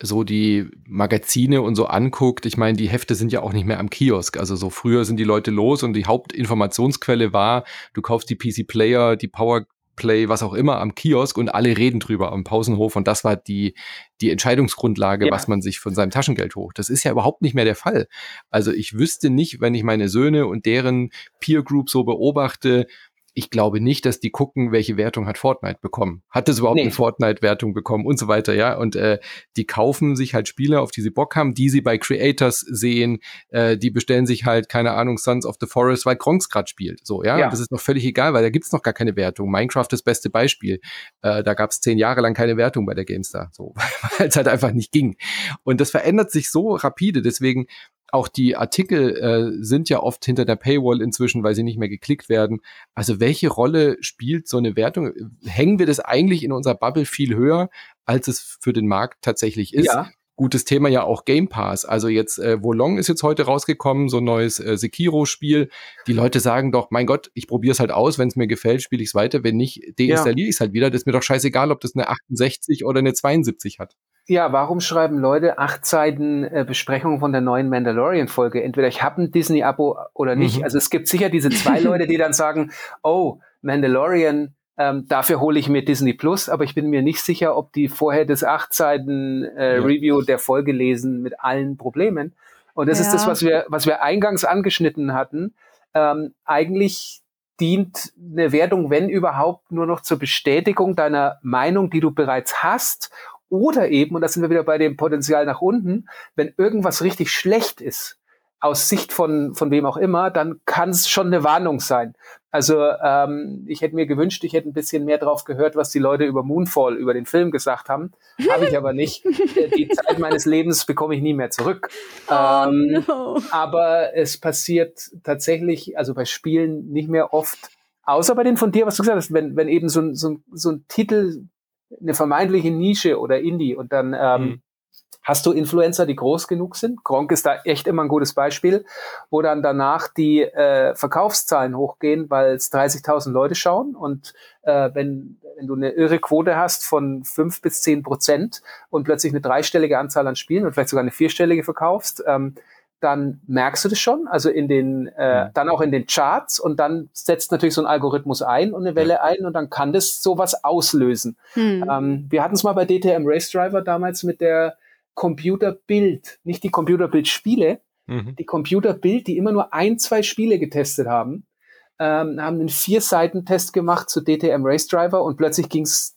so die Magazine und so anguckt, ich meine, die Hefte sind ja auch nicht mehr am Kiosk. Also so früher sind die Leute los und die Hauptinformationsquelle war, du kaufst die PC Player, die Power Play, was auch immer am Kiosk und alle reden drüber am Pausenhof und das war die, die Entscheidungsgrundlage, ja. was man sich von seinem Taschengeld hoch. Das ist ja überhaupt nicht mehr der Fall. Also ich wüsste nicht, wenn ich meine Söhne und deren Peer Group so beobachte, ich glaube nicht, dass die gucken, welche Wertung hat Fortnite bekommen. Hat es überhaupt nee. eine Fortnite-Wertung bekommen und so weiter, ja. Und äh, die kaufen sich halt Spiele, auf die sie Bock haben, die sie bei Creators sehen, äh, die bestellen sich halt, keine Ahnung, Sons of the Forest, weil Kronks gerade spielt. So, ja. ja. Das ist noch völlig egal, weil da gibt's noch gar keine Wertung. Minecraft das beste Beispiel. Äh, da gab's zehn Jahre lang keine Wertung bei der GameStar. So, weil es halt einfach nicht ging. Und das verändert sich so rapide. Deswegen auch die Artikel äh, sind ja oft hinter der Paywall inzwischen, weil sie nicht mehr geklickt werden. Also welche Rolle spielt so eine Wertung? Hängen wir das eigentlich in unserer Bubble viel höher, als es für den Markt tatsächlich ist? Ja. Gutes Thema ja auch Game Pass. Also jetzt, äh, Wolong ist jetzt heute rausgekommen, so ein neues äh, Sekiro-Spiel. Die Leute sagen doch, mein Gott, ich probiere es halt aus, wenn es mir gefällt, spiele ich es weiter. Wenn nicht, deinstalliere ja. ich es halt wieder. Das ist mir doch scheißegal, ob das eine 68 oder eine 72 hat. Ja, warum schreiben Leute acht Seiten äh, Besprechung von der neuen Mandalorian-Folge? Entweder ich habe ein Disney-Abo oder nicht. Mhm. Also es gibt sicher diese zwei Leute, die dann sagen, oh, Mandalorian, ähm, dafür hole ich mir Disney Plus, aber ich bin mir nicht sicher, ob die vorher das acht Seiten äh, ja. Review der Folge lesen mit allen Problemen. Und das ja. ist das, was wir, was wir eingangs angeschnitten hatten. Ähm, eigentlich dient eine Wertung, wenn überhaupt, nur noch zur Bestätigung deiner Meinung, die du bereits hast oder eben, und da sind wir wieder bei dem Potenzial nach unten, wenn irgendwas richtig schlecht ist, aus Sicht von, von wem auch immer, dann kann es schon eine Warnung sein. Also ähm, ich hätte mir gewünscht, ich hätte ein bisschen mehr drauf gehört, was die Leute über Moonfall, über den Film gesagt haben. Habe ich aber nicht. Äh, die Zeit meines Lebens bekomme ich nie mehr zurück. Oh, ähm, no. Aber es passiert tatsächlich, also bei Spielen nicht mehr oft, außer bei den von dir, was du gesagt hast, wenn, wenn eben so ein, so ein, so ein Titel eine vermeintliche Nische oder Indie und dann ähm, mhm. hast du Influencer, die groß genug sind. Gronk ist da echt immer ein gutes Beispiel, wo dann danach die äh, Verkaufszahlen hochgehen, weil es 30.000 Leute schauen und äh, wenn, wenn du eine irre Quote hast von fünf bis zehn Prozent und plötzlich eine dreistellige Anzahl an Spielen und vielleicht sogar eine vierstellige verkaufst, ähm, dann merkst du das schon, also in den, äh, dann auch in den Charts und dann setzt natürlich so ein Algorithmus ein und eine Welle ein und dann kann das sowas auslösen. Hm. Ähm, wir hatten es mal bei DTM Race Driver damals mit der Computerbild, nicht die Computerbild-Spiele, mhm. die Computerbild, die immer nur ein, zwei Spiele getestet haben, ähm, haben einen Vier-Seiten-Test gemacht zu DTM Race Driver und plötzlich ging es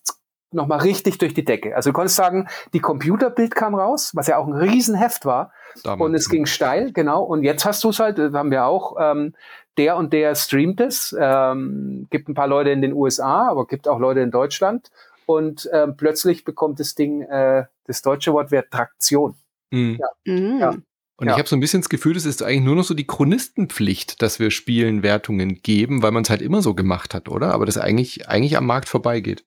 nochmal richtig durch die Decke. Also du konntest sagen, die Computerbild kam raus, was ja auch ein Riesenheft war Damals. Und es ging steil, genau. Und jetzt hast du es halt, haben wir auch, ähm, der und der streamt es. Ähm, gibt ein paar Leute in den USA, aber gibt auch Leute in Deutschland. Und ähm, plötzlich bekommt das Ding äh, das deutsche Wort wäre Traktion. Mhm. Ja. Mhm. ja. Und ja. ich habe so ein bisschen das Gefühl, es ist eigentlich nur noch so die Chronistenpflicht, dass wir Spielen Wertungen geben, weil man es halt immer so gemacht hat, oder? Aber das eigentlich, eigentlich am Markt vorbeigeht.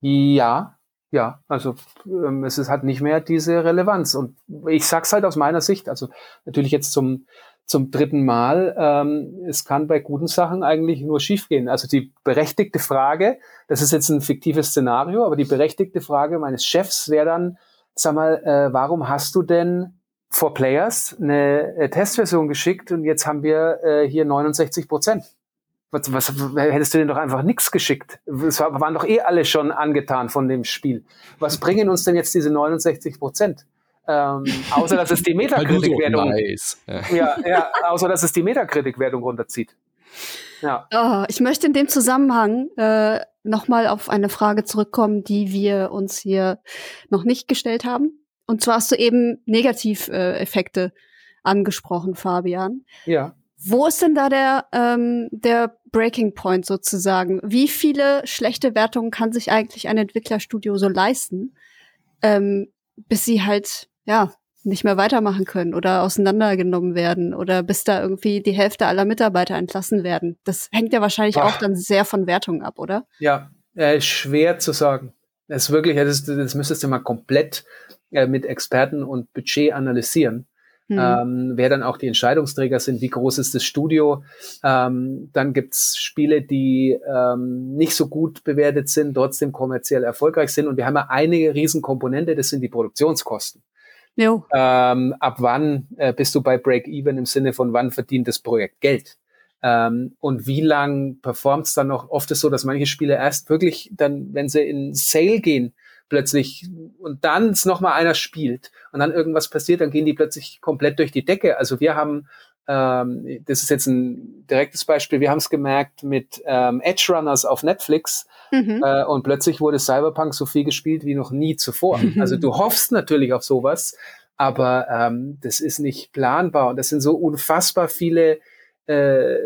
Ja, ja, also ähm, es ist halt nicht mehr diese Relevanz. Und ich sag's halt aus meiner Sicht, also natürlich jetzt zum, zum dritten Mal, ähm, es kann bei guten Sachen eigentlich nur schiefgehen. Also die berechtigte Frage, das ist jetzt ein fiktives Szenario, aber die berechtigte Frage meines Chefs wäre dann, sag mal, äh, warum hast du denn for Players eine äh, Testversion geschickt und jetzt haben wir äh, hier 69 Prozent? Was, was, hättest du denn doch einfach nichts geschickt? Es waren doch eh alle schon angetan von dem Spiel. Was bringen uns denn jetzt diese 69 Prozent? Ähm, außer dass es die Metakritik-Wertung. nice. ja, ja, außer dass es die Metakritik-Wertung runterzieht. Ja. Oh, ich möchte in dem Zusammenhang äh, nochmal auf eine Frage zurückkommen, die wir uns hier noch nicht gestellt haben. Und zwar hast du eben Negativeffekte angesprochen, Fabian. Ja. Wo ist denn da der, ähm, der Breaking Point sozusagen? Wie viele schlechte Wertungen kann sich eigentlich ein Entwicklerstudio so leisten, ähm, bis sie halt, ja, nicht mehr weitermachen können oder auseinandergenommen werden oder bis da irgendwie die Hälfte aller Mitarbeiter entlassen werden? Das hängt ja wahrscheinlich Ach. auch dann sehr von Wertungen ab, oder? Ja, äh, schwer zu sagen. Das ist wirklich, das, das müsstest du mal komplett äh, mit Experten und Budget analysieren mhm. ähm, wer dann auch die Entscheidungsträger sind, wie groß ist das Studio. Ähm, dann gibt's Spiele, die ähm, nicht so gut bewertet sind, trotzdem kommerziell erfolgreich sind. Und wir haben ja eine Riesenkomponente, das sind die Produktionskosten. Jo. Ähm, ab wann äh, bist du bei Break-Even im Sinne von wann verdient das Projekt Geld? Ähm, und wie lang performt es dann noch? Oft ist so, dass manche Spiele erst wirklich dann, wenn sie in Sale gehen, plötzlich und dann noch mal einer spielt und dann irgendwas passiert, dann gehen die plötzlich komplett durch die Decke. Also wir haben ähm, das ist jetzt ein direktes Beispiel. Wir haben es gemerkt mit ähm, Edge Runners auf Netflix. Mhm. Äh, und plötzlich wurde Cyberpunk so viel gespielt wie noch nie zuvor. Also du hoffst natürlich auf sowas, aber ähm, das ist nicht planbar. Und das sind so unfassbar viele äh,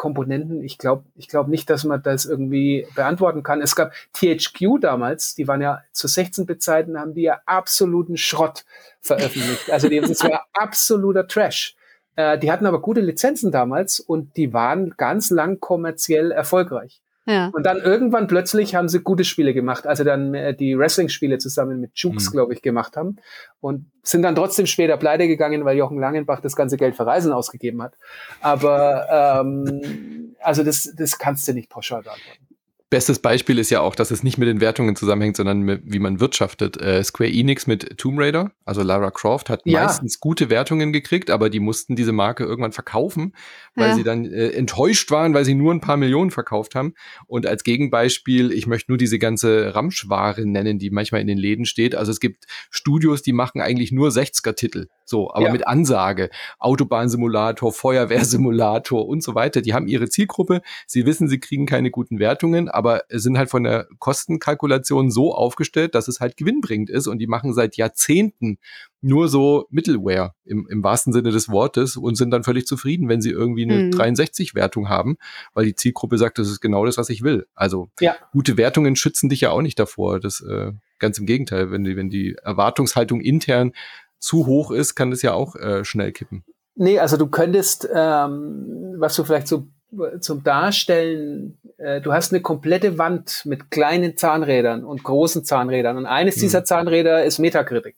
Komponenten. Ich glaube ich glaub nicht, dass man das irgendwie beantworten kann. Es gab THQ damals, die waren ja zu 16-Bit-Zeiten, haben die ja absoluten Schrott veröffentlicht. Also die, das war absoluter Trash. Äh, die hatten aber gute Lizenzen damals und die waren ganz lang kommerziell erfolgreich. Ja. Und dann irgendwann plötzlich haben sie gute Spiele gemacht, also dann äh, die Wrestling-Spiele zusammen mit Jukes, mhm. glaube ich, gemacht haben und sind dann trotzdem später pleite gegangen, weil Jochen Langenbach das ganze Geld für Reisen ausgegeben hat. Aber ähm, also das, das kannst du nicht pauschal beantworten. Bestes Beispiel ist ja auch, dass es nicht mit den Wertungen zusammenhängt, sondern mit, wie man wirtschaftet. Äh, Square Enix mit Tomb Raider, also Lara Croft, hat ja. meistens gute Wertungen gekriegt, aber die mussten diese Marke irgendwann verkaufen, weil ja. sie dann äh, enttäuscht waren, weil sie nur ein paar Millionen verkauft haben. Und als Gegenbeispiel, ich möchte nur diese ganze Ramschware nennen, die manchmal in den Läden steht. Also es gibt Studios, die machen eigentlich nur 60er-Titel. So, aber ja. mit Ansage. Autobahnsimulator, Feuerwehrsimulator und so weiter. Die haben ihre Zielgruppe. Sie wissen, sie kriegen keine guten Wertungen, aber sind halt von der Kostenkalkulation so aufgestellt, dass es halt gewinnbringend ist. Und die machen seit Jahrzehnten nur so Middleware im, im wahrsten Sinne des Wortes und sind dann völlig zufrieden, wenn sie irgendwie eine mhm. 63-Wertung haben, weil die Zielgruppe sagt, das ist genau das, was ich will. Also ja. gute Wertungen schützen dich ja auch nicht davor. Das äh, ganz im Gegenteil, wenn die, wenn die Erwartungshaltung intern zu hoch ist, kann das ja auch äh, schnell kippen. Nee, also du könntest, ähm, was du vielleicht so zum Darstellen, äh, du hast eine komplette Wand mit kleinen Zahnrädern und großen Zahnrädern und eines mhm. dieser Zahnräder ist Metakritik.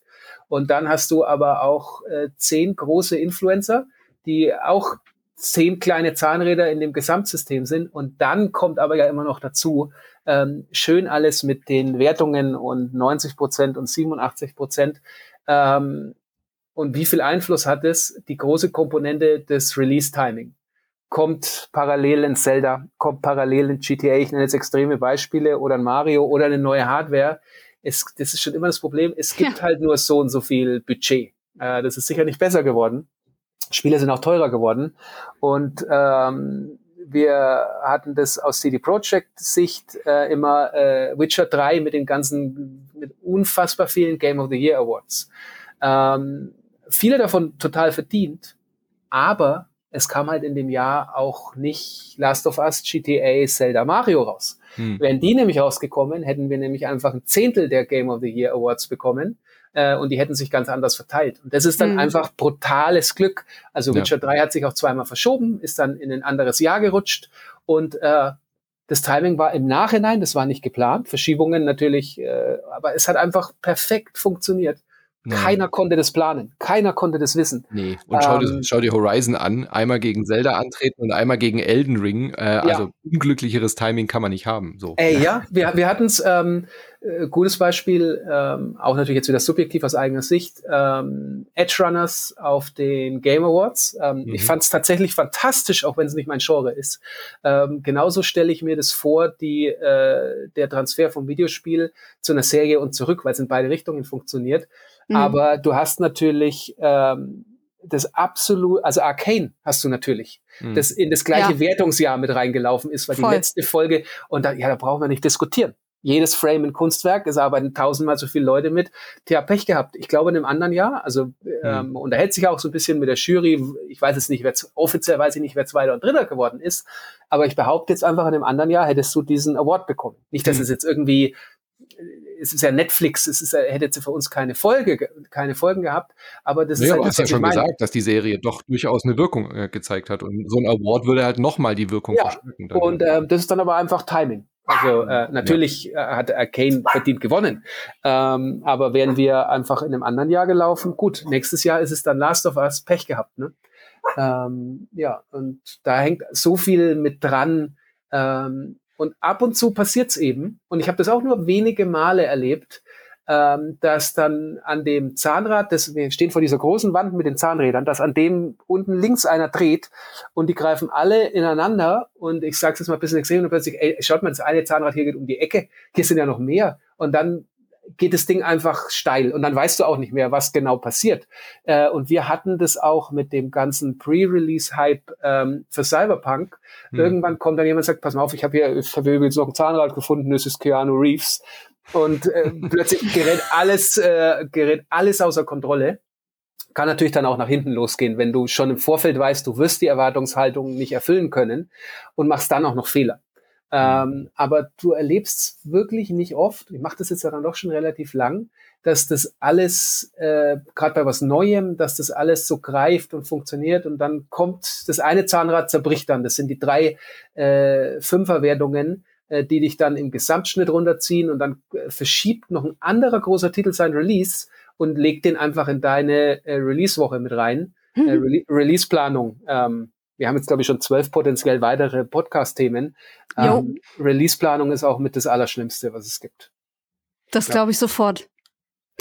Und dann hast du aber auch äh, zehn große Influencer, die auch zehn kleine Zahnräder in dem Gesamtsystem sind. Und dann kommt aber ja immer noch dazu, ähm, schön alles mit den Wertungen und 90 Prozent und 87 Prozent. Ähm, und wie viel Einfluss hat es? Die große Komponente des Release-Timing. Kommt parallel in Zelda, kommt parallel in GTA, ich nenne jetzt extreme Beispiele, oder in Mario oder eine neue Hardware. Es, das ist schon immer das Problem. Es gibt ja. halt nur so und so viel Budget. Äh, das ist sicher nicht besser geworden. Spiele sind auch teurer geworden. Und ähm, wir hatten das aus CD Projekt Sicht äh, immer äh, Witcher 3 mit den ganzen, mit unfassbar vielen Game of the Year Awards. Ähm, viele davon total verdient, aber es kam halt in dem Jahr auch nicht Last of Us, GTA, Zelda, Mario raus. Hm. Wären die nämlich rausgekommen, hätten wir nämlich einfach ein Zehntel der Game of the Year Awards bekommen äh, und die hätten sich ganz anders verteilt. Und das ist dann hm. einfach brutales Glück. Also Witcher ja. 3 hat sich auch zweimal verschoben, ist dann in ein anderes Jahr gerutscht und äh, das Timing war im Nachhinein, das war nicht geplant, Verschiebungen natürlich, äh, aber es hat einfach perfekt funktioniert. Keiner konnte das planen. Keiner konnte das wissen. Nee. Und schau, ähm, dir, schau dir Horizon an. Einmal gegen Zelda antreten und einmal gegen Elden Ring. Äh, ja. Also unglücklicheres Timing kann man nicht haben. So. Ey, ja, wir, wir hatten es, ähm, äh, gutes Beispiel, ähm, auch natürlich jetzt wieder subjektiv aus eigener Sicht, ähm, Edge Runners auf den Game Awards. Ähm, mhm. Ich fand es tatsächlich fantastisch, auch wenn es nicht mein Genre ist. Ähm, genauso stelle ich mir das vor, die, äh, der Transfer vom Videospiel zu einer Serie und zurück, weil es in beide Richtungen funktioniert. Mhm. Aber du hast natürlich ähm, das absolut, also Arcane hast du natürlich, mhm. das in das gleiche ja. Wertungsjahr mit reingelaufen ist, weil Voll. die letzte Folge, und da, ja, da brauchen wir nicht diskutieren. Jedes Frame ein Kunstwerk, es arbeiten tausendmal so viele Leute mit. Die haben Pech gehabt. Ich glaube in einem anderen Jahr, also mhm. ähm, unterhält sich auch so ein bisschen mit der Jury. Ich weiß jetzt nicht, wer offiziell weiß ich nicht, wer Zweiter und Dritter geworden ist, aber ich behaupte jetzt einfach in einem anderen Jahr hättest du diesen Award bekommen. Nicht, dass mhm. es jetzt irgendwie es ist ja Netflix, es ist, hätte jetzt für uns keine Folge, keine Folgen gehabt, aber das nee, ist halt. Du hast ja schon meine. gesagt, dass die Serie doch durchaus eine Wirkung äh, gezeigt hat und so ein Award würde halt nochmal die Wirkung ja. verstärken. Und äh, das ist dann aber einfach Timing. Also äh, natürlich ja. Äh, hat Arcane verdient gewonnen, ähm, aber wären wir einfach in einem anderen Jahr gelaufen, gut, nächstes Jahr ist es dann Last of Us Pech gehabt, ne? Ähm, ja, und da hängt so viel mit dran. Ähm, und ab und zu passiert es eben, und ich habe das auch nur wenige Male erlebt, ähm, dass dann an dem Zahnrad, das, wir stehen vor dieser großen Wand mit den Zahnrädern, dass an dem unten links einer dreht und die greifen alle ineinander. Und ich sage es jetzt mal ein bisschen extrem und plötzlich, ey, schaut mal, das eine Zahnrad hier geht um die Ecke, hier sind ja noch mehr. Und dann geht das Ding einfach steil und dann weißt du auch nicht mehr, was genau passiert. Äh, und wir hatten das auch mit dem ganzen Pre-Release-Hype ähm, für Cyberpunk. Hm. Irgendwann kommt dann jemand und sagt, pass mal auf, ich habe hier, ich habe übrigens noch ein Zahnrad gefunden, das ist Keanu Reeves. Und äh, plötzlich gerät alles, äh, gerät alles außer Kontrolle. Kann natürlich dann auch nach hinten losgehen, wenn du schon im Vorfeld weißt, du wirst die Erwartungshaltung nicht erfüllen können und machst dann auch noch Fehler. Ähm, aber du erlebst wirklich nicht oft, ich mache das jetzt ja dann doch schon relativ lang, dass das alles, äh, gerade bei was Neuem, dass das alles so greift und funktioniert und dann kommt das eine Zahnrad zerbricht dann. Das sind die drei äh, Fünferwertungen, äh, die dich dann im Gesamtschnitt runterziehen und dann äh, verschiebt noch ein anderer großer Titel sein Release und legt den einfach in deine äh, Release-Woche mit rein. Mhm. Äh, Re Release-Planung. Ähm, wir haben jetzt, glaube ich, schon zwölf potenziell weitere Podcast-Themen. Ähm, Release-Planung ist auch mit das Allerschlimmste, was es gibt. Das glaube ich sofort.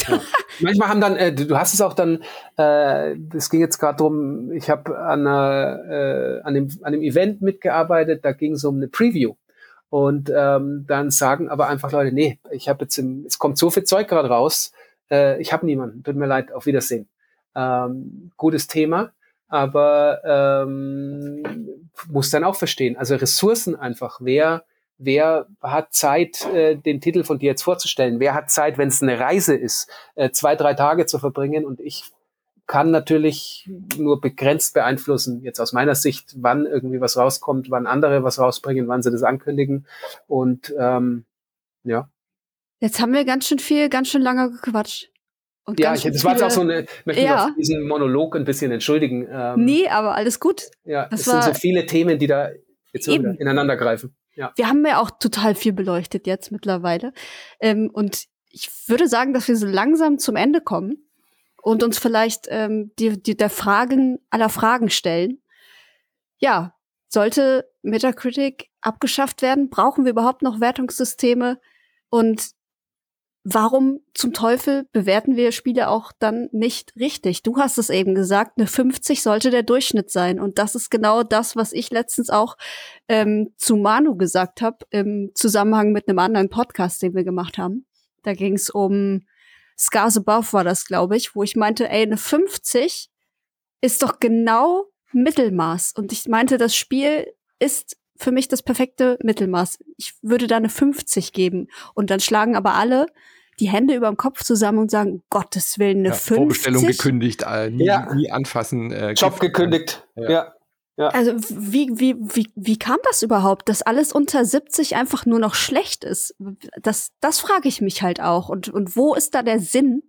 Ja. Manchmal haben dann, äh, du hast es auch dann, äh, es ging jetzt gerade drum, ich habe an, äh, an, dem, an dem Event mitgearbeitet, da ging es um eine Preview. Und ähm, dann sagen aber einfach Leute, nee, ich habe jetzt, im, es kommt so viel Zeug gerade raus, äh, ich habe niemanden, tut mir leid, auf Wiedersehen. Ähm, gutes Thema aber ähm, muss dann auch verstehen. Also Ressourcen einfach. Wer, wer hat Zeit, äh, den Titel von dir jetzt vorzustellen? Wer hat Zeit, wenn es eine Reise ist, äh, zwei, drei Tage zu verbringen? Und ich kann natürlich nur begrenzt beeinflussen, jetzt aus meiner Sicht, wann irgendwie was rauskommt, wann andere was rausbringen, wann sie das ankündigen. Und ähm, ja. Jetzt haben wir ganz schön viel, ganz schön lange gequatscht. Und ja, ich, das war jetzt auch so eine, möchte ja. mich diesen Monolog ein bisschen entschuldigen. Ähm, nee, aber alles gut. Ja, das es sind so viele Themen, die da jetzt ineinander greifen. Ja. Wir haben ja auch total viel beleuchtet jetzt mittlerweile. Ähm, und ich würde sagen, dass wir so langsam zum Ende kommen und uns vielleicht ähm, die, die der Fragen aller Fragen stellen. Ja, sollte Metacritic abgeschafft werden? Brauchen wir überhaupt noch Wertungssysteme? Und warum zum Teufel bewerten wir Spiele auch dann nicht richtig? Du hast es eben gesagt, eine 50 sollte der Durchschnitt sein. Und das ist genau das, was ich letztens auch ähm, zu Manu gesagt habe, im Zusammenhang mit einem anderen Podcast, den wir gemacht haben. Da ging es um Scars Above war das, glaube ich, wo ich meinte, ey, eine 50 ist doch genau Mittelmaß. Und ich meinte, das Spiel ist für mich das perfekte Mittelmaß. Ich würde da eine 50 geben. Und dann schlagen aber alle die Hände über dem Kopf zusammen und sagen, Gottes Willen, eine ja, 50. Vorbestellung gekündigt, äh, nie, ja. nie anfassen. Äh, Job gekündigt. Ja. ja. Ja. Also wie, wie, wie, wie kam das überhaupt, dass alles unter 70 einfach nur noch schlecht ist? Das, das frage ich mich halt auch. Und, und wo ist da der Sinn,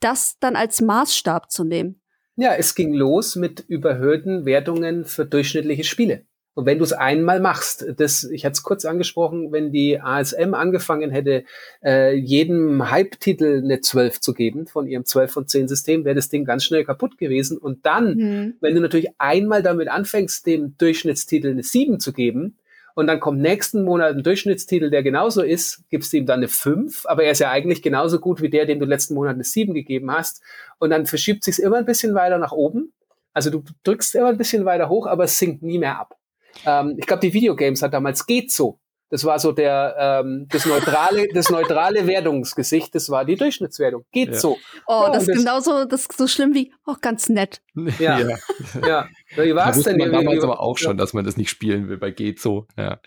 das dann als Maßstab zu nehmen? Ja, es ging los mit überhöhten Wertungen für durchschnittliche Spiele. Und wenn du es einmal machst, das, ich hatte es kurz angesprochen, wenn die ASM angefangen hätte, äh, jedem Hype-Titel eine 12 zu geben von ihrem 12 von 10 System, wäre das Ding ganz schnell kaputt gewesen. Und dann, mhm. wenn du natürlich einmal damit anfängst, dem Durchschnittstitel eine 7 zu geben, und dann kommt nächsten Monat ein Durchschnittstitel, der genauso ist, gibst du ihm dann eine 5, aber er ist ja eigentlich genauso gut wie der, dem du letzten Monat eine 7 gegeben hast. Und dann verschiebt sich immer ein bisschen weiter nach oben. Also du drückst immer ein bisschen weiter hoch, aber es sinkt nie mehr ab. Ähm, ich glaube, die Videogames hat damals geht so. Das war so der ähm, das neutrale das neutrale Wertungsgesicht. Das war die Durchschnittswertung. Geht ja. so. Oh, ja, das ist genauso das ist so schlimm wie auch oh, ganz nett. Ja, ja. ja. Wie war es denn? Man damals aber auch schon, dass man das nicht spielen will bei geht so. Ja.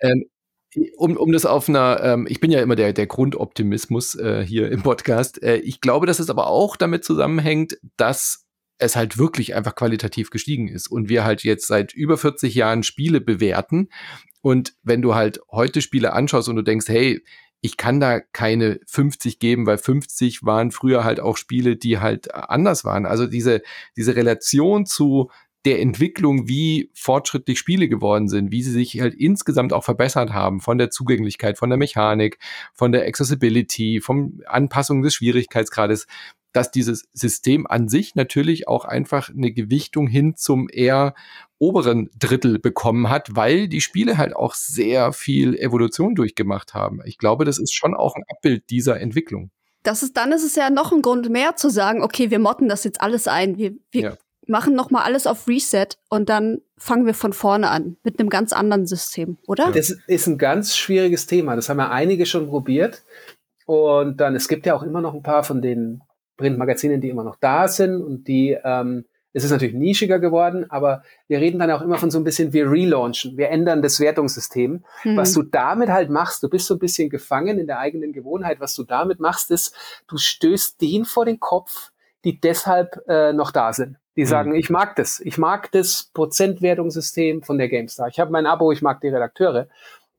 Ähm, um, um das auf einer, ähm, ich bin ja immer der, der Grundoptimismus äh, hier im Podcast. Äh, ich glaube, dass es aber auch damit zusammenhängt, dass es halt wirklich einfach qualitativ gestiegen ist und wir halt jetzt seit über 40 Jahren Spiele bewerten und wenn du halt heute Spiele anschaust und du denkst, hey, ich kann da keine 50 geben, weil 50 waren früher halt auch Spiele, die halt anders waren. Also diese, diese Relation zu der Entwicklung, wie fortschrittlich Spiele geworden sind, wie sie sich halt insgesamt auch verbessert haben, von der Zugänglichkeit, von der Mechanik, von der Accessibility, vom Anpassung des Schwierigkeitsgrades, dass dieses System an sich natürlich auch einfach eine Gewichtung hin zum eher oberen Drittel bekommen hat, weil die Spiele halt auch sehr viel Evolution durchgemacht haben. Ich glaube, das ist schon auch ein Abbild dieser Entwicklung. Das ist, dann ist es ja noch ein Grund mehr zu sagen, okay, wir motten das jetzt alles ein. Wir, wir ja. machen noch mal alles auf Reset und dann fangen wir von vorne an mit einem ganz anderen System, oder? Das ist ein ganz schwieriges Thema. Das haben ja einige schon probiert. Und dann, es gibt ja auch immer noch ein paar von den Printmagazinen, die immer noch da sind und die, ähm, es ist natürlich nischiger geworden, aber wir reden dann auch immer von so ein bisschen, wir relaunchen, wir ändern das Wertungssystem. Mhm. Was du damit halt machst, du bist so ein bisschen gefangen in der eigenen Gewohnheit, was du damit machst, ist, du stößt den vor den Kopf, die deshalb äh, noch da sind. Die mhm. sagen, ich mag das, ich mag das Prozentwertungssystem von der GameStar. Ich habe mein Abo, ich mag die Redakteure.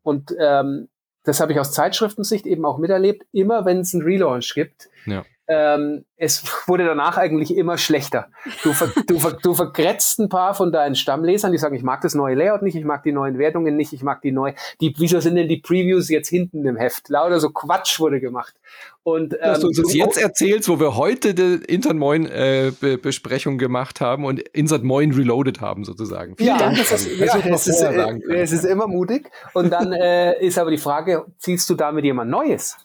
Und ähm, das habe ich aus Zeitschriftensicht eben auch miterlebt, immer wenn es einen Relaunch gibt, ja ähm, es wurde danach eigentlich immer schlechter. Du, ver, du, ver, du vergrätzt ein paar von deinen Stammlesern, die sagen, ich mag das neue Layout nicht, ich mag die neuen Wertungen nicht, ich mag die neu. Die, wieso sind denn die Previews jetzt hinten im Heft? Lauter so Quatsch wurde gemacht. Und, ähm, Dass du uns das jetzt erzählst, wo wir heute die Intern Moin äh, Be Besprechung gemacht haben und Insert Moin reloaded haben sozusagen. Vielen ja, Dank. Das ist, ja, es, ist, äh, es ist immer mutig. Und dann äh, ist aber die Frage, ziehst du damit jemand Neues?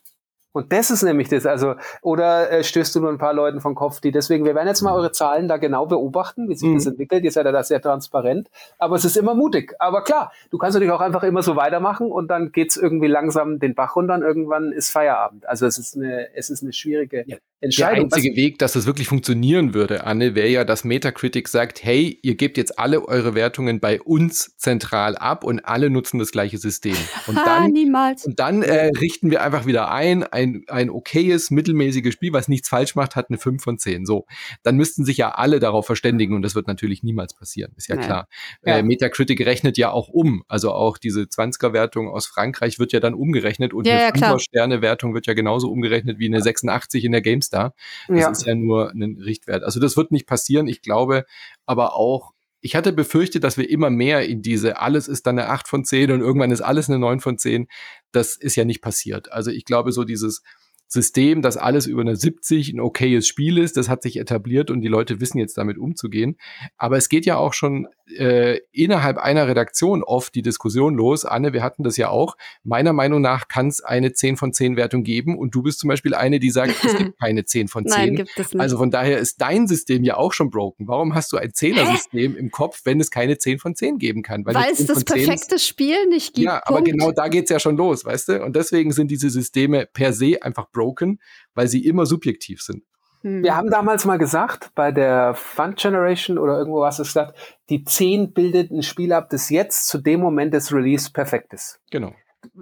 Und das ist nämlich das. Also, oder äh, stößt du nur ein paar Leuten vom Kopf, die deswegen, wir werden jetzt mal eure Zahlen da genau beobachten, wie sich mhm. das entwickelt. Ihr seid ja da sehr transparent. Aber es ist immer mutig. Aber klar, du kannst natürlich auch einfach immer so weitermachen und dann geht's irgendwie langsam den Bach runter und irgendwann ist Feierabend. Also es ist eine, es ist eine schwierige ja. Entscheidung. Der einzige Weg, dass das wirklich funktionieren würde, Anne, wäre ja, dass Metacritic sagt, hey, ihr gebt jetzt alle eure Wertungen bei uns zentral ab und alle nutzen das gleiche System. Und dann, Niemals. Und dann äh, richten wir einfach wieder ein, ein ein, okayes, mittelmäßiges Spiel, was nichts falsch macht, hat eine 5 von 10. So. Dann müssten sich ja alle darauf verständigen und das wird natürlich niemals passieren. Ist ja, ja. klar. Ja. Äh, Metacritic rechnet ja auch um. Also auch diese 20er-Wertung aus Frankreich wird ja dann umgerechnet und ja, eine ja, Sterne-Wertung wird ja genauso umgerechnet wie eine 86 in der GameStar. Das ja. ist ja nur ein Richtwert. Also das wird nicht passieren. Ich glaube aber auch, ich hatte befürchtet, dass wir immer mehr in diese, alles ist dann eine 8 von 10 und irgendwann ist alles eine 9 von 10. Das ist ja nicht passiert. Also ich glaube, so dieses, System, dass alles über eine 70 ein okayes Spiel ist. Das hat sich etabliert und die Leute wissen jetzt damit umzugehen. Aber es geht ja auch schon äh, innerhalb einer Redaktion oft die Diskussion los. Anne, wir hatten das ja auch. Meiner Meinung nach kann es eine 10 von 10 Wertung geben und du bist zum Beispiel eine, die sagt, es gibt keine 10 von 10. Nein, gibt es nicht. Also von daher ist dein System ja auch schon broken. Warum hast du ein 10er-System im Kopf, wenn es keine 10 von 10 geben kann? Weil, Weil es das perfekte Spiel nicht gibt. Ja, aber genau da geht's ja schon los, weißt du? Und deswegen sind diese Systeme per se einfach broken, weil sie immer subjektiv sind. Hm. Wir haben damals mal gesagt, bei der Fund Generation oder irgendwo was es gesagt, die 10 bildet ein Spiel ab, das jetzt zu dem Moment des Release perfekt ist. Genau.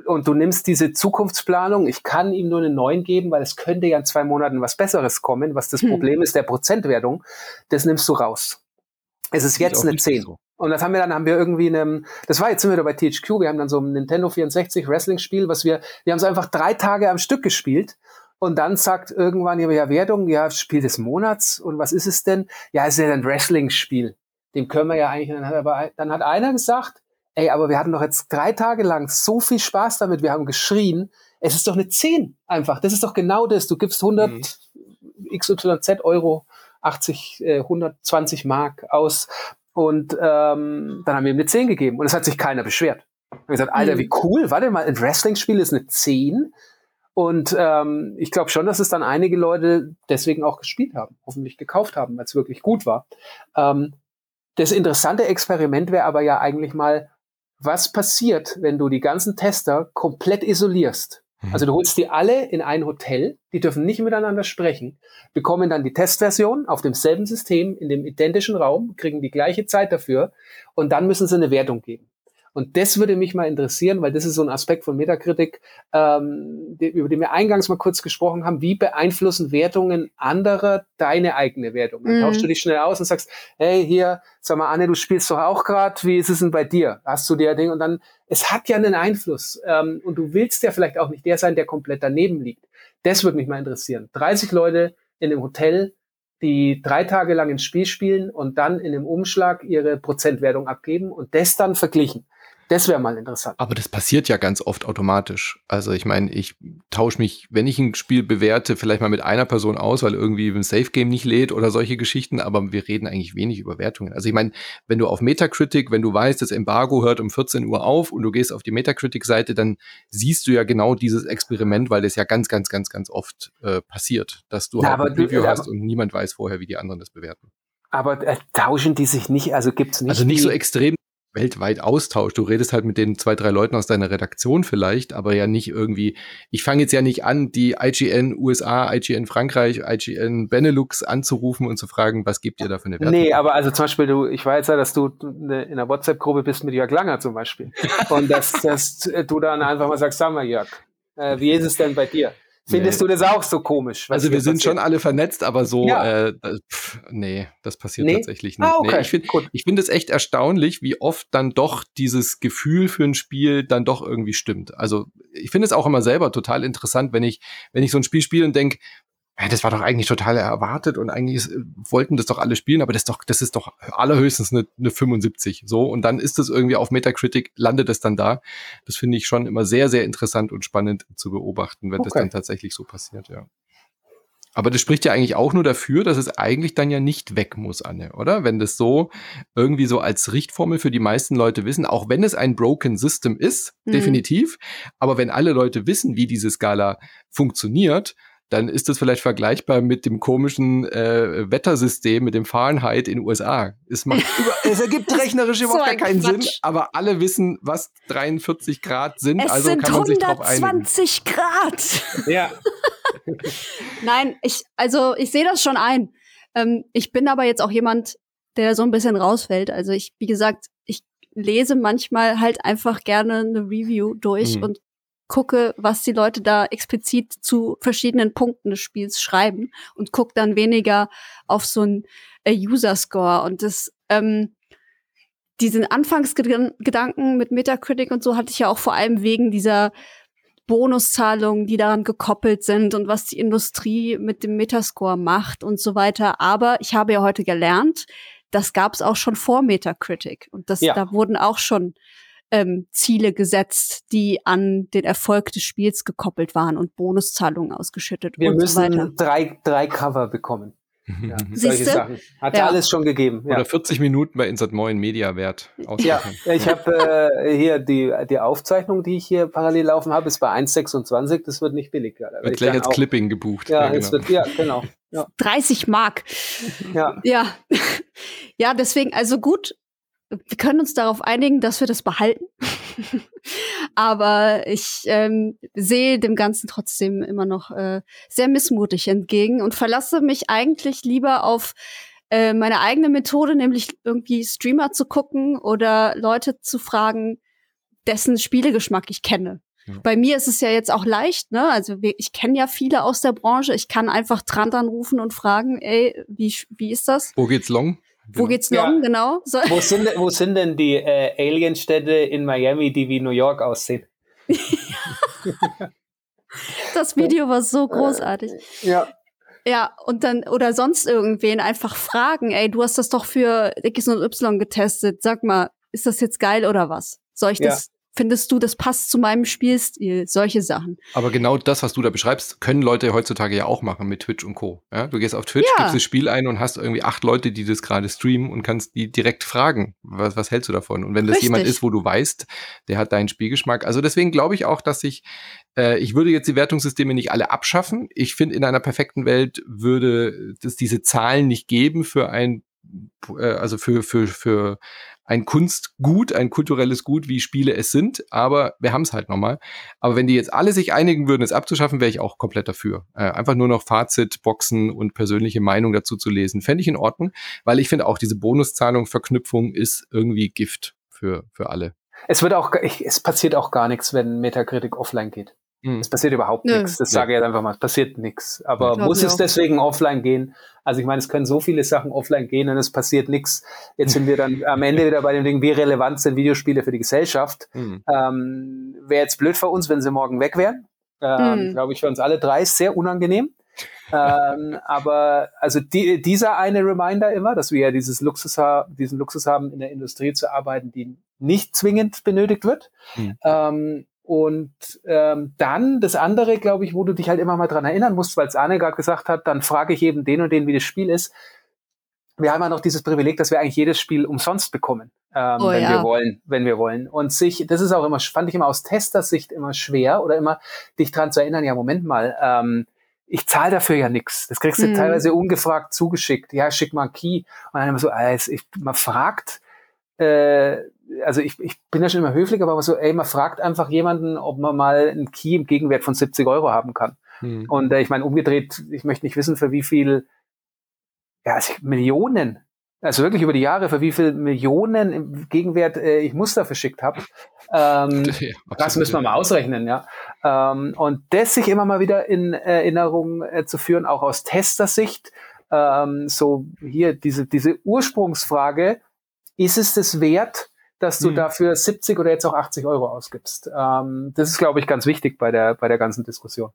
Und du nimmst diese Zukunftsplanung, ich kann ihm nur eine 9 geben, weil es könnte ja in zwei Monaten was Besseres kommen, was das hm. Problem ist der Prozentwertung, das nimmst du raus. Es ist jetzt ist eine 10. So. Und das haben wir dann, haben wir irgendwie einem, das war jetzt sind wir wieder bei THQ, wir haben dann so ein Nintendo 64 Wrestling-Spiel, was wir, wir haben es einfach drei Tage am Stück gespielt. Und dann sagt irgendwann ja Wertung, ja, Spiel des Monats. Und was ist es denn? Ja, es ist ja ein Wrestling-Spiel. Dem können wir ja eigentlich, dann hat aber, dann hat einer gesagt, ey, aber wir hatten doch jetzt drei Tage lang so viel Spaß damit, wir haben geschrien. Es ist doch eine 10 einfach. Das ist doch genau das. Du gibst 100 mhm. XYZ Euro, 80, äh, 120 Mark aus und ähm, dann haben wir ihm eine 10 gegeben und es hat sich keiner beschwert. Und gesagt, Alter, mhm. wie cool, warte mal, ein Wrestling-Spiel ist eine 10. Und ähm, ich glaube schon, dass es dann einige Leute deswegen auch gespielt haben, hoffentlich gekauft haben, weil es wirklich gut war. Ähm, das interessante Experiment wäre aber ja eigentlich mal, was passiert, wenn du die ganzen Tester komplett isolierst Mhm. Also du holst die alle in ein Hotel, die dürfen nicht miteinander sprechen, bekommen dann die Testversion auf demselben System, in dem identischen Raum, kriegen die gleiche Zeit dafür und dann müssen sie eine Wertung geben. Und das würde mich mal interessieren, weil das ist so ein Aspekt von Metakritik, ähm, die, über den wir eingangs mal kurz gesprochen haben. Wie beeinflussen Wertungen anderer deine eigene Wertung? Dann mhm. tauschst du dich schnell aus und sagst, hey, hier, sag mal, Anne, du spielst doch auch gerade, wie ist es denn bei dir? Hast du dir Ding? Und dann, es hat ja einen Einfluss. Ähm, und du willst ja vielleicht auch nicht der sein, der komplett daneben liegt. Das würde mich mal interessieren. 30 Leute in einem Hotel, die drei Tage lang ins Spiel spielen und dann in einem Umschlag ihre Prozentwertung abgeben und das dann verglichen. Das wäre mal interessant. Aber das passiert ja ganz oft automatisch. Also ich meine, ich tausche mich, wenn ich ein Spiel bewerte, vielleicht mal mit einer Person aus, weil irgendwie ein Safe Game nicht lädt oder solche Geschichten, aber wir reden eigentlich wenig über Wertungen. Also ich meine, wenn du auf Metacritic, wenn du weißt, das Embargo hört um 14 Uhr auf und du gehst auf die Metacritic-Seite, dann siehst du ja genau dieses Experiment, weil das ja ganz, ganz, ganz, ganz oft äh, passiert, dass du ja, halt ein Review hast und niemand weiß vorher, wie die anderen das bewerten. Aber äh, tauschen die sich nicht, also gibt's nicht. Also nicht so extrem weltweit austauscht. Du redest halt mit den zwei, drei Leuten aus deiner Redaktion vielleicht, aber ja nicht irgendwie, ich fange jetzt ja nicht an, die IGN USA, IGN Frankreich, IGN Benelux anzurufen und zu fragen, was gibt ihr da für eine Wertung? Nee, aber also zum Beispiel, du, ich weiß ja, dass du ne, in einer WhatsApp-Gruppe bist mit Jörg Langer zum Beispiel. und dass, dass du dann einfach mal sagst, sag mal Jörg, äh, wie ist es denn bei dir? Findest nee. du das auch so komisch? Also wir sind passiert? schon alle vernetzt, aber so, ja. äh, pff, nee, das passiert nee? tatsächlich nicht. Ah, okay. nee, ich finde ich finde es echt erstaunlich, wie oft dann doch dieses Gefühl für ein Spiel dann doch irgendwie stimmt. Also ich finde es auch immer selber total interessant, wenn ich, wenn ich so ein Spiel spiele und denke, das war doch eigentlich total erwartet und eigentlich ist, wollten das doch alle spielen, aber das ist doch, das ist doch allerhöchstens eine, eine 75. So, und dann ist es irgendwie auf Metacritic, landet es dann da. Das finde ich schon immer sehr, sehr interessant und spannend zu beobachten, wenn okay. das dann tatsächlich so passiert, ja. Aber das spricht ja eigentlich auch nur dafür, dass es eigentlich dann ja nicht weg muss, Anne, oder? Wenn das so irgendwie so als Richtformel für die meisten Leute wissen, auch wenn es ein Broken System ist, mhm. definitiv. Aber wenn alle Leute wissen, wie diese Skala funktioniert, dann ist das vielleicht vergleichbar mit dem komischen äh, Wettersystem, mit dem Fahrenheit in den USA. Es, macht über, es ergibt rechnerisch überhaupt so keinen Quatsch. Sinn, aber alle wissen, was 43 Grad sind, es also sind kann man sich drauf einigen. 120 Grad! Ja. Nein, ich, also ich sehe das schon ein. Ähm, ich bin aber jetzt auch jemand, der so ein bisschen rausfällt. Also ich, wie gesagt, ich lese manchmal halt einfach gerne eine Review durch mhm. und gucke, was die Leute da explizit zu verschiedenen Punkten des Spiels schreiben und gucke dann weniger auf so ein äh, User-Score. Und das, ähm, diesen Anfangsgedanken mit Metacritic und so hatte ich ja auch vor allem wegen dieser Bonuszahlungen, die daran gekoppelt sind und was die Industrie mit dem Metascore macht und so weiter. Aber ich habe ja heute gelernt, das gab es auch schon vor Metacritic. Und das, ja. da wurden auch schon ähm, Ziele gesetzt, die an den Erfolg des Spiels gekoppelt waren und Bonuszahlungen ausgeschüttet Wir und so weiter. Wir müssen drei, drei Cover bekommen. Mhm. Ja, solche Sachen. Hat ja. alles schon gegeben. Ja. Oder 40 Minuten bei Insert Moin Media Wert. Ja, ich habe äh, hier die, die Aufzeichnung, die ich hier parallel laufen habe, ist bei 1,26. Das wird nicht billig. Da wird gleich als auch, Clipping gebucht. Ja, ja, genau. Wird, ja genau. Ja. 30 Mark. Ja. Ja. ja, deswegen, also gut, wir können uns darauf einigen, dass wir das behalten. Aber ich ähm, sehe dem Ganzen trotzdem immer noch äh, sehr missmutig entgegen und verlasse mich eigentlich lieber auf äh, meine eigene Methode, nämlich irgendwie Streamer zu gucken oder Leute zu fragen, dessen Spielegeschmack ich kenne. Ja. Bei mir ist es ja jetzt auch leicht, ne? Also ich kenne ja viele aus der Branche. Ich kann einfach Trant anrufen und fragen, ey, wie, wie ist das? Wo geht's long? Wo geht's ja. long, genau? So. Wo, sind, wo sind denn die äh, Alienstädte in Miami, die wie New York aussehen? das Video war so großartig. Ja. Ja, und dann, oder sonst irgendwen einfach fragen, ey, du hast das doch für X und Y getestet. Sag mal, ist das jetzt geil oder was? Soll ich ja. das findest du, das passt zu meinem Spielstil? Solche Sachen. Aber genau das, was du da beschreibst, können Leute heutzutage ja auch machen mit Twitch und Co. Ja, du gehst auf Twitch, ja. gibst das Spiel ein und hast irgendwie acht Leute, die das gerade streamen und kannst die direkt fragen, was, was hältst du davon? Und wenn das Richtig. jemand ist, wo du weißt, der hat deinen Spielgeschmack. Also deswegen glaube ich auch, dass ich, äh, ich würde jetzt die Wertungssysteme nicht alle abschaffen. Ich finde, in einer perfekten Welt würde es diese Zahlen nicht geben für ein, äh, also für, für, für ein Kunstgut, ein kulturelles Gut, wie Spiele es sind, aber wir haben es halt nochmal. Aber wenn die jetzt alle sich einigen würden, es abzuschaffen, wäre ich auch komplett dafür. Äh, einfach nur noch Fazit, Boxen und persönliche Meinung dazu zu lesen, fände ich in Ordnung, weil ich finde auch diese Bonuszahlung, Verknüpfung ist irgendwie Gift für, für alle. Es wird auch, es passiert auch gar nichts, wenn Metacritic offline geht. Mhm. Es passiert überhaupt nichts. Das sage ich jetzt einfach mal. Es passiert nichts. Aber muss es deswegen offline gehen? Also ich meine, es können so viele Sachen offline gehen und es passiert nichts. Jetzt sind wir dann am Ende wieder bei dem Ding, wie relevant sind Videospiele für die Gesellschaft. Mhm. Ähm, Wäre jetzt blöd für uns, wenn sie morgen weg wären. Ähm, mhm. Glaube ich, für uns alle drei ist sehr unangenehm. ähm, aber also die, dieser eine Reminder immer, dass wir ja dieses Luxus diesen Luxus haben, in der Industrie zu arbeiten, die nicht zwingend benötigt wird. Mhm. Ähm, und ähm, dann das andere, glaube ich, wo du dich halt immer mal dran erinnern musst, weil es Arne gerade gesagt hat, dann frage ich eben den und den, wie das Spiel ist. Wir haben ja noch dieses Privileg, dass wir eigentlich jedes Spiel umsonst bekommen, ähm, oh, wenn ja. wir wollen, wenn wir wollen. Und sich, das ist auch immer, fand ich immer aus Testersicht immer schwer oder immer dich dran zu erinnern, ja, Moment mal, ähm, ich zahle dafür ja nichts. Das kriegst du hm. teilweise ungefragt zugeschickt. Ja, schick mal einen Key. Und dann immer so, also ich, man fragt, äh, also ich, ich bin ja schon immer höflich, aber so, ey, man fragt einfach jemanden, ob man mal einen Key im Gegenwert von 70 Euro haben kann. Hm. Und äh, ich meine, umgedreht, ich möchte nicht wissen, für wie viel, ja, also Millionen, also wirklich über die Jahre, für wie viel Millionen im Gegenwert äh, ich Muster verschickt habe. Ähm, ja, das müssen wir mal ausrechnen, ja. Ähm, und das sich immer mal wieder in Erinnerung äh, zu führen, auch aus Testersicht, ähm, so hier diese, diese Ursprungsfrage, ist es das wert, dass du hm. dafür 70 oder jetzt auch 80 Euro ausgibst? Ähm, das ist, glaube ich, ganz wichtig bei der, bei der ganzen Diskussion.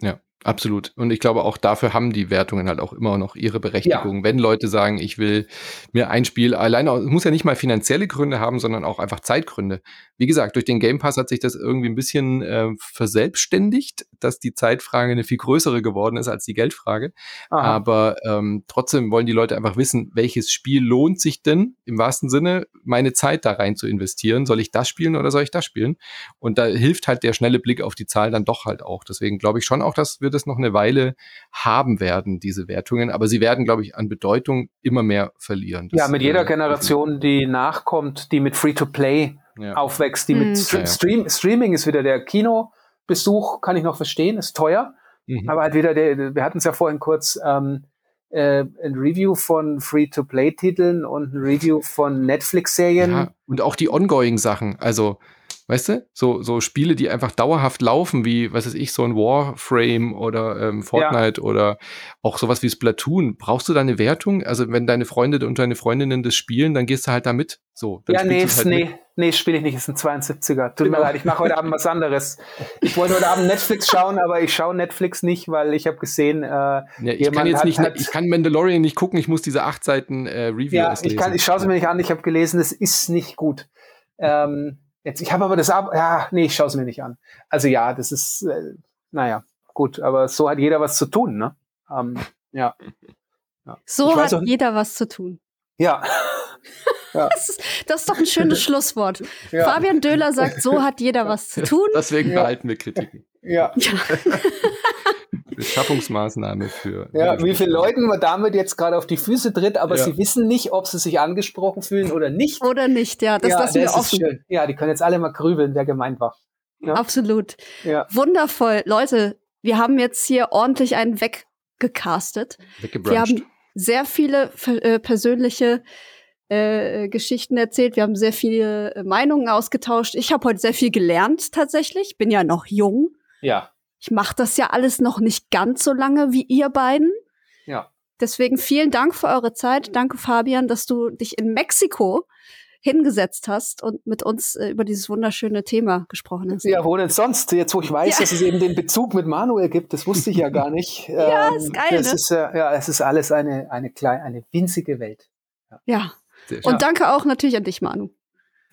Ja, Absolut. Und ich glaube, auch dafür haben die Wertungen halt auch immer noch ihre Berechtigung. Ja. Wenn Leute sagen, ich will mir ein Spiel alleine, es muss ja nicht mal finanzielle Gründe haben, sondern auch einfach Zeitgründe. Wie gesagt, durch den Game Pass hat sich das irgendwie ein bisschen äh, verselbstständigt, dass die Zeitfrage eine viel größere geworden ist als die Geldfrage. Aha. Aber ähm, trotzdem wollen die Leute einfach wissen, welches Spiel lohnt sich denn im wahrsten Sinne, meine Zeit da rein zu investieren. Soll ich das spielen oder soll ich das spielen? Und da hilft halt der schnelle Blick auf die Zahl dann doch halt auch. Deswegen glaube ich schon auch, dass wir es noch eine Weile haben werden, diese Wertungen. Aber sie werden, glaube ich, an Bedeutung immer mehr verlieren. Das ja, mit jeder Generation, die nachkommt, die mit Free-to-Play ja. aufwächst, die mhm. mit St Stream Streaming ist wieder der Kinobesuch, kann ich noch verstehen, ist teuer. Mhm. Aber halt wieder, der, wir hatten es ja vorhin kurz, ähm, äh, ein Review von Free-to-Play-Titeln und ein Review von Netflix-Serien. Ja, und auch die Ongoing-Sachen. Also Weißt du? So, so Spiele, die einfach dauerhaft laufen, wie, was weiß ich, so ein Warframe oder ähm, Fortnite ja. oder auch sowas wie Splatoon. Brauchst du da eine Wertung? Also, wenn deine Freunde und deine Freundinnen das spielen, dann gehst du halt da mit. So, ja, nee, halt nee, mit. nee, spiele ich nicht. Es ist ein 72er. Tut genau. mir leid, ich mache heute Abend was anderes. Ich wollte heute Abend Netflix schauen, aber ich schaue Netflix nicht, weil ich habe gesehen, äh, ja, ich kann jetzt nicht, hat, ich kann Mandalorian nicht gucken, ich muss diese acht Seiten äh, Review ja, ich kann, ich schaue sie mir nicht an, ich habe gelesen, es ist nicht gut. Ähm, Jetzt, ich habe aber das ab, ja, nee, ich schaue es mir nicht an. Also ja, das ist, äh, naja, gut, aber so hat jeder was zu tun, ne? Ähm, ja. ja. So hat auch, jeder was zu tun. Ja. ja. Das, ist, das, ist, doch ein schönes Schlusswort. Ja. Fabian Döhler sagt, so hat jeder was zu tun. Deswegen behalten wir Kritiken. Ja. Beschaffungsmaßnahme für. Ja, wie viele Leuten man damit jetzt gerade auf die Füße tritt, aber ja. sie wissen nicht, ob sie sich angesprochen fühlen oder nicht. Oder nicht, ja. Das ja, lassen wir offen. Schön. Ja, die können jetzt alle mal grübeln, wer gemeint war. Ja? Absolut. Ja. Wundervoll. Leute, wir haben jetzt hier ordentlich einen weggecastet. Wir haben sehr viele äh, persönliche äh, Geschichten erzählt. Wir haben sehr viele äh, Meinungen ausgetauscht. Ich habe heute sehr viel gelernt tatsächlich. Bin ja noch jung. Ja. Ich mache das ja alles noch nicht ganz so lange wie ihr beiden. Ja. Deswegen vielen Dank für eure Zeit. Danke, Fabian, dass du dich in Mexiko hingesetzt hast und mit uns äh, über dieses wunderschöne Thema gesprochen hast. Ja, wo denn sonst? Jetzt, wo ich weiß, ja. dass es eben den Bezug mit Manuel gibt, das wusste ich ja gar nicht. ja, ähm, ist geil. Das ne? ist, äh, ja, es ist alles eine, eine kleine, eine winzige Welt. Ja. ja. Und danke auch natürlich an dich, Manu.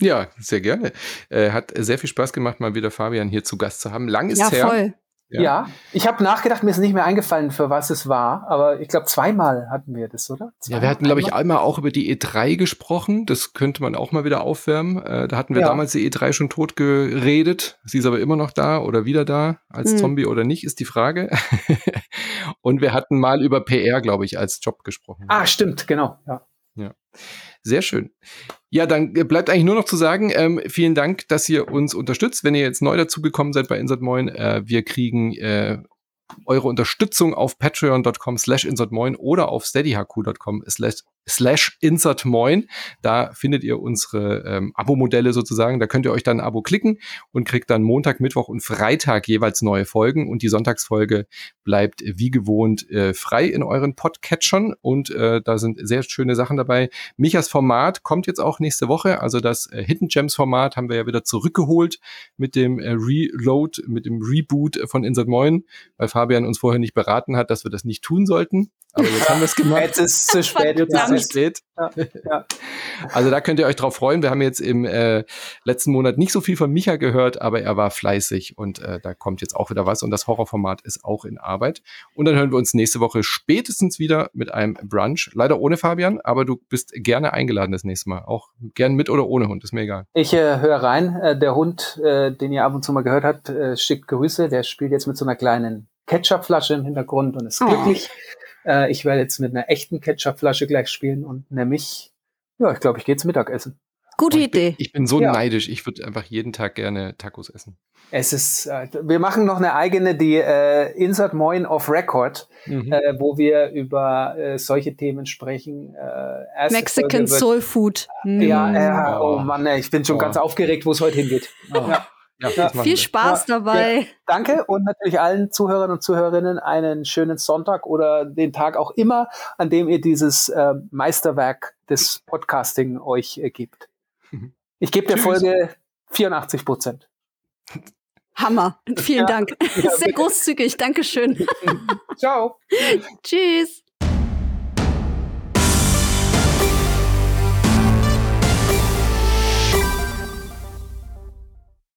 Ja, sehr gerne. Äh, hat sehr viel Spaß gemacht, mal wieder Fabian hier zu Gast zu haben. Lang ist ja, her. Voll. Ja, ja ich habe nachgedacht, mir ist nicht mehr eingefallen, für was es war, aber ich glaube, zweimal hatten wir das, oder? Zweimal, ja, wir hatten, glaube ich, einmal auch über die E3 gesprochen. Das könnte man auch mal wieder aufwärmen. Äh, da hatten wir ja. damals die E3 schon tot geredet. Sie ist aber immer noch da oder wieder da, als hm. Zombie oder nicht, ist die Frage. Und wir hatten mal über PR, glaube ich, als Job gesprochen. Ah, stimmt, genau. Ja. ja. Sehr schön. Ja, dann äh, bleibt eigentlich nur noch zu sagen, ähm, vielen Dank, dass ihr uns unterstützt. Wenn ihr jetzt neu dazugekommen seid bei Insert Moin, äh, wir kriegen äh, eure Unterstützung auf patreon.com slash insertmoin oder auf steadyhq.com slash slash insertmoin. Da findet ihr unsere ähm, Abo-Modelle sozusagen. Da könnt ihr euch dann ein Abo klicken und kriegt dann Montag, Mittwoch und Freitag jeweils neue Folgen. Und die Sonntagsfolge bleibt wie gewohnt äh, frei in euren Podcatchern. Und äh, da sind sehr schöne Sachen dabei. Michas Format kommt jetzt auch nächste Woche. Also das äh, Hidden Gems Format haben wir ja wieder zurückgeholt mit dem äh, Reload, mit dem Reboot von Insert Moin, weil Fabian uns vorher nicht beraten hat, dass wir das nicht tun sollten. Aber jetzt haben wir es gemacht. Jetzt ist es zu spät. Jetzt ist es zu spät. Ja, ja. Also da könnt ihr euch drauf freuen. Wir haben jetzt im äh, letzten Monat nicht so viel von Micha gehört, aber er war fleißig und äh, da kommt jetzt auch wieder was und das Horrorformat ist auch in Arbeit. Und dann hören wir uns nächste Woche spätestens wieder mit einem Brunch. Leider ohne Fabian, aber du bist gerne eingeladen das nächste Mal. Auch gern mit oder ohne Hund, ist mir egal. Ich äh, höre rein. Äh, der Hund, äh, den ihr ab und zu mal gehört habt, äh, schickt Grüße. Der spielt jetzt mit so einer kleinen Ketchupflasche im Hintergrund und ist oh. Äh, ich werde jetzt mit einer echten Ketchupflasche gleich spielen und nämlich, ja, ich glaube, ich gehe jetzt Mittagessen. Gute ich Idee. Bin, ich bin so ja. neidisch. Ich würde einfach jeden Tag gerne Tacos essen. Es ist, äh, wir machen noch eine eigene, die äh, Insert Moin of Record, mhm. äh, wo wir über äh, solche Themen sprechen. Äh, Mexican wird, Soul Food. Ja, äh, oh. oh Mann, ich bin schon oh. ganz aufgeregt, wo es heute hingeht. Oh. Ja. Ja, Viel Spaß ja, dabei. Ja, danke und natürlich allen Zuhörern und Zuhörerinnen einen schönen Sonntag oder den Tag auch immer, an dem ihr dieses äh, Meisterwerk des Podcasting euch äh, gibt. Ich gebe der Folge 84 Prozent. Hammer. Vielen Dank. Sehr großzügig. Dankeschön. Ciao. Tschüss.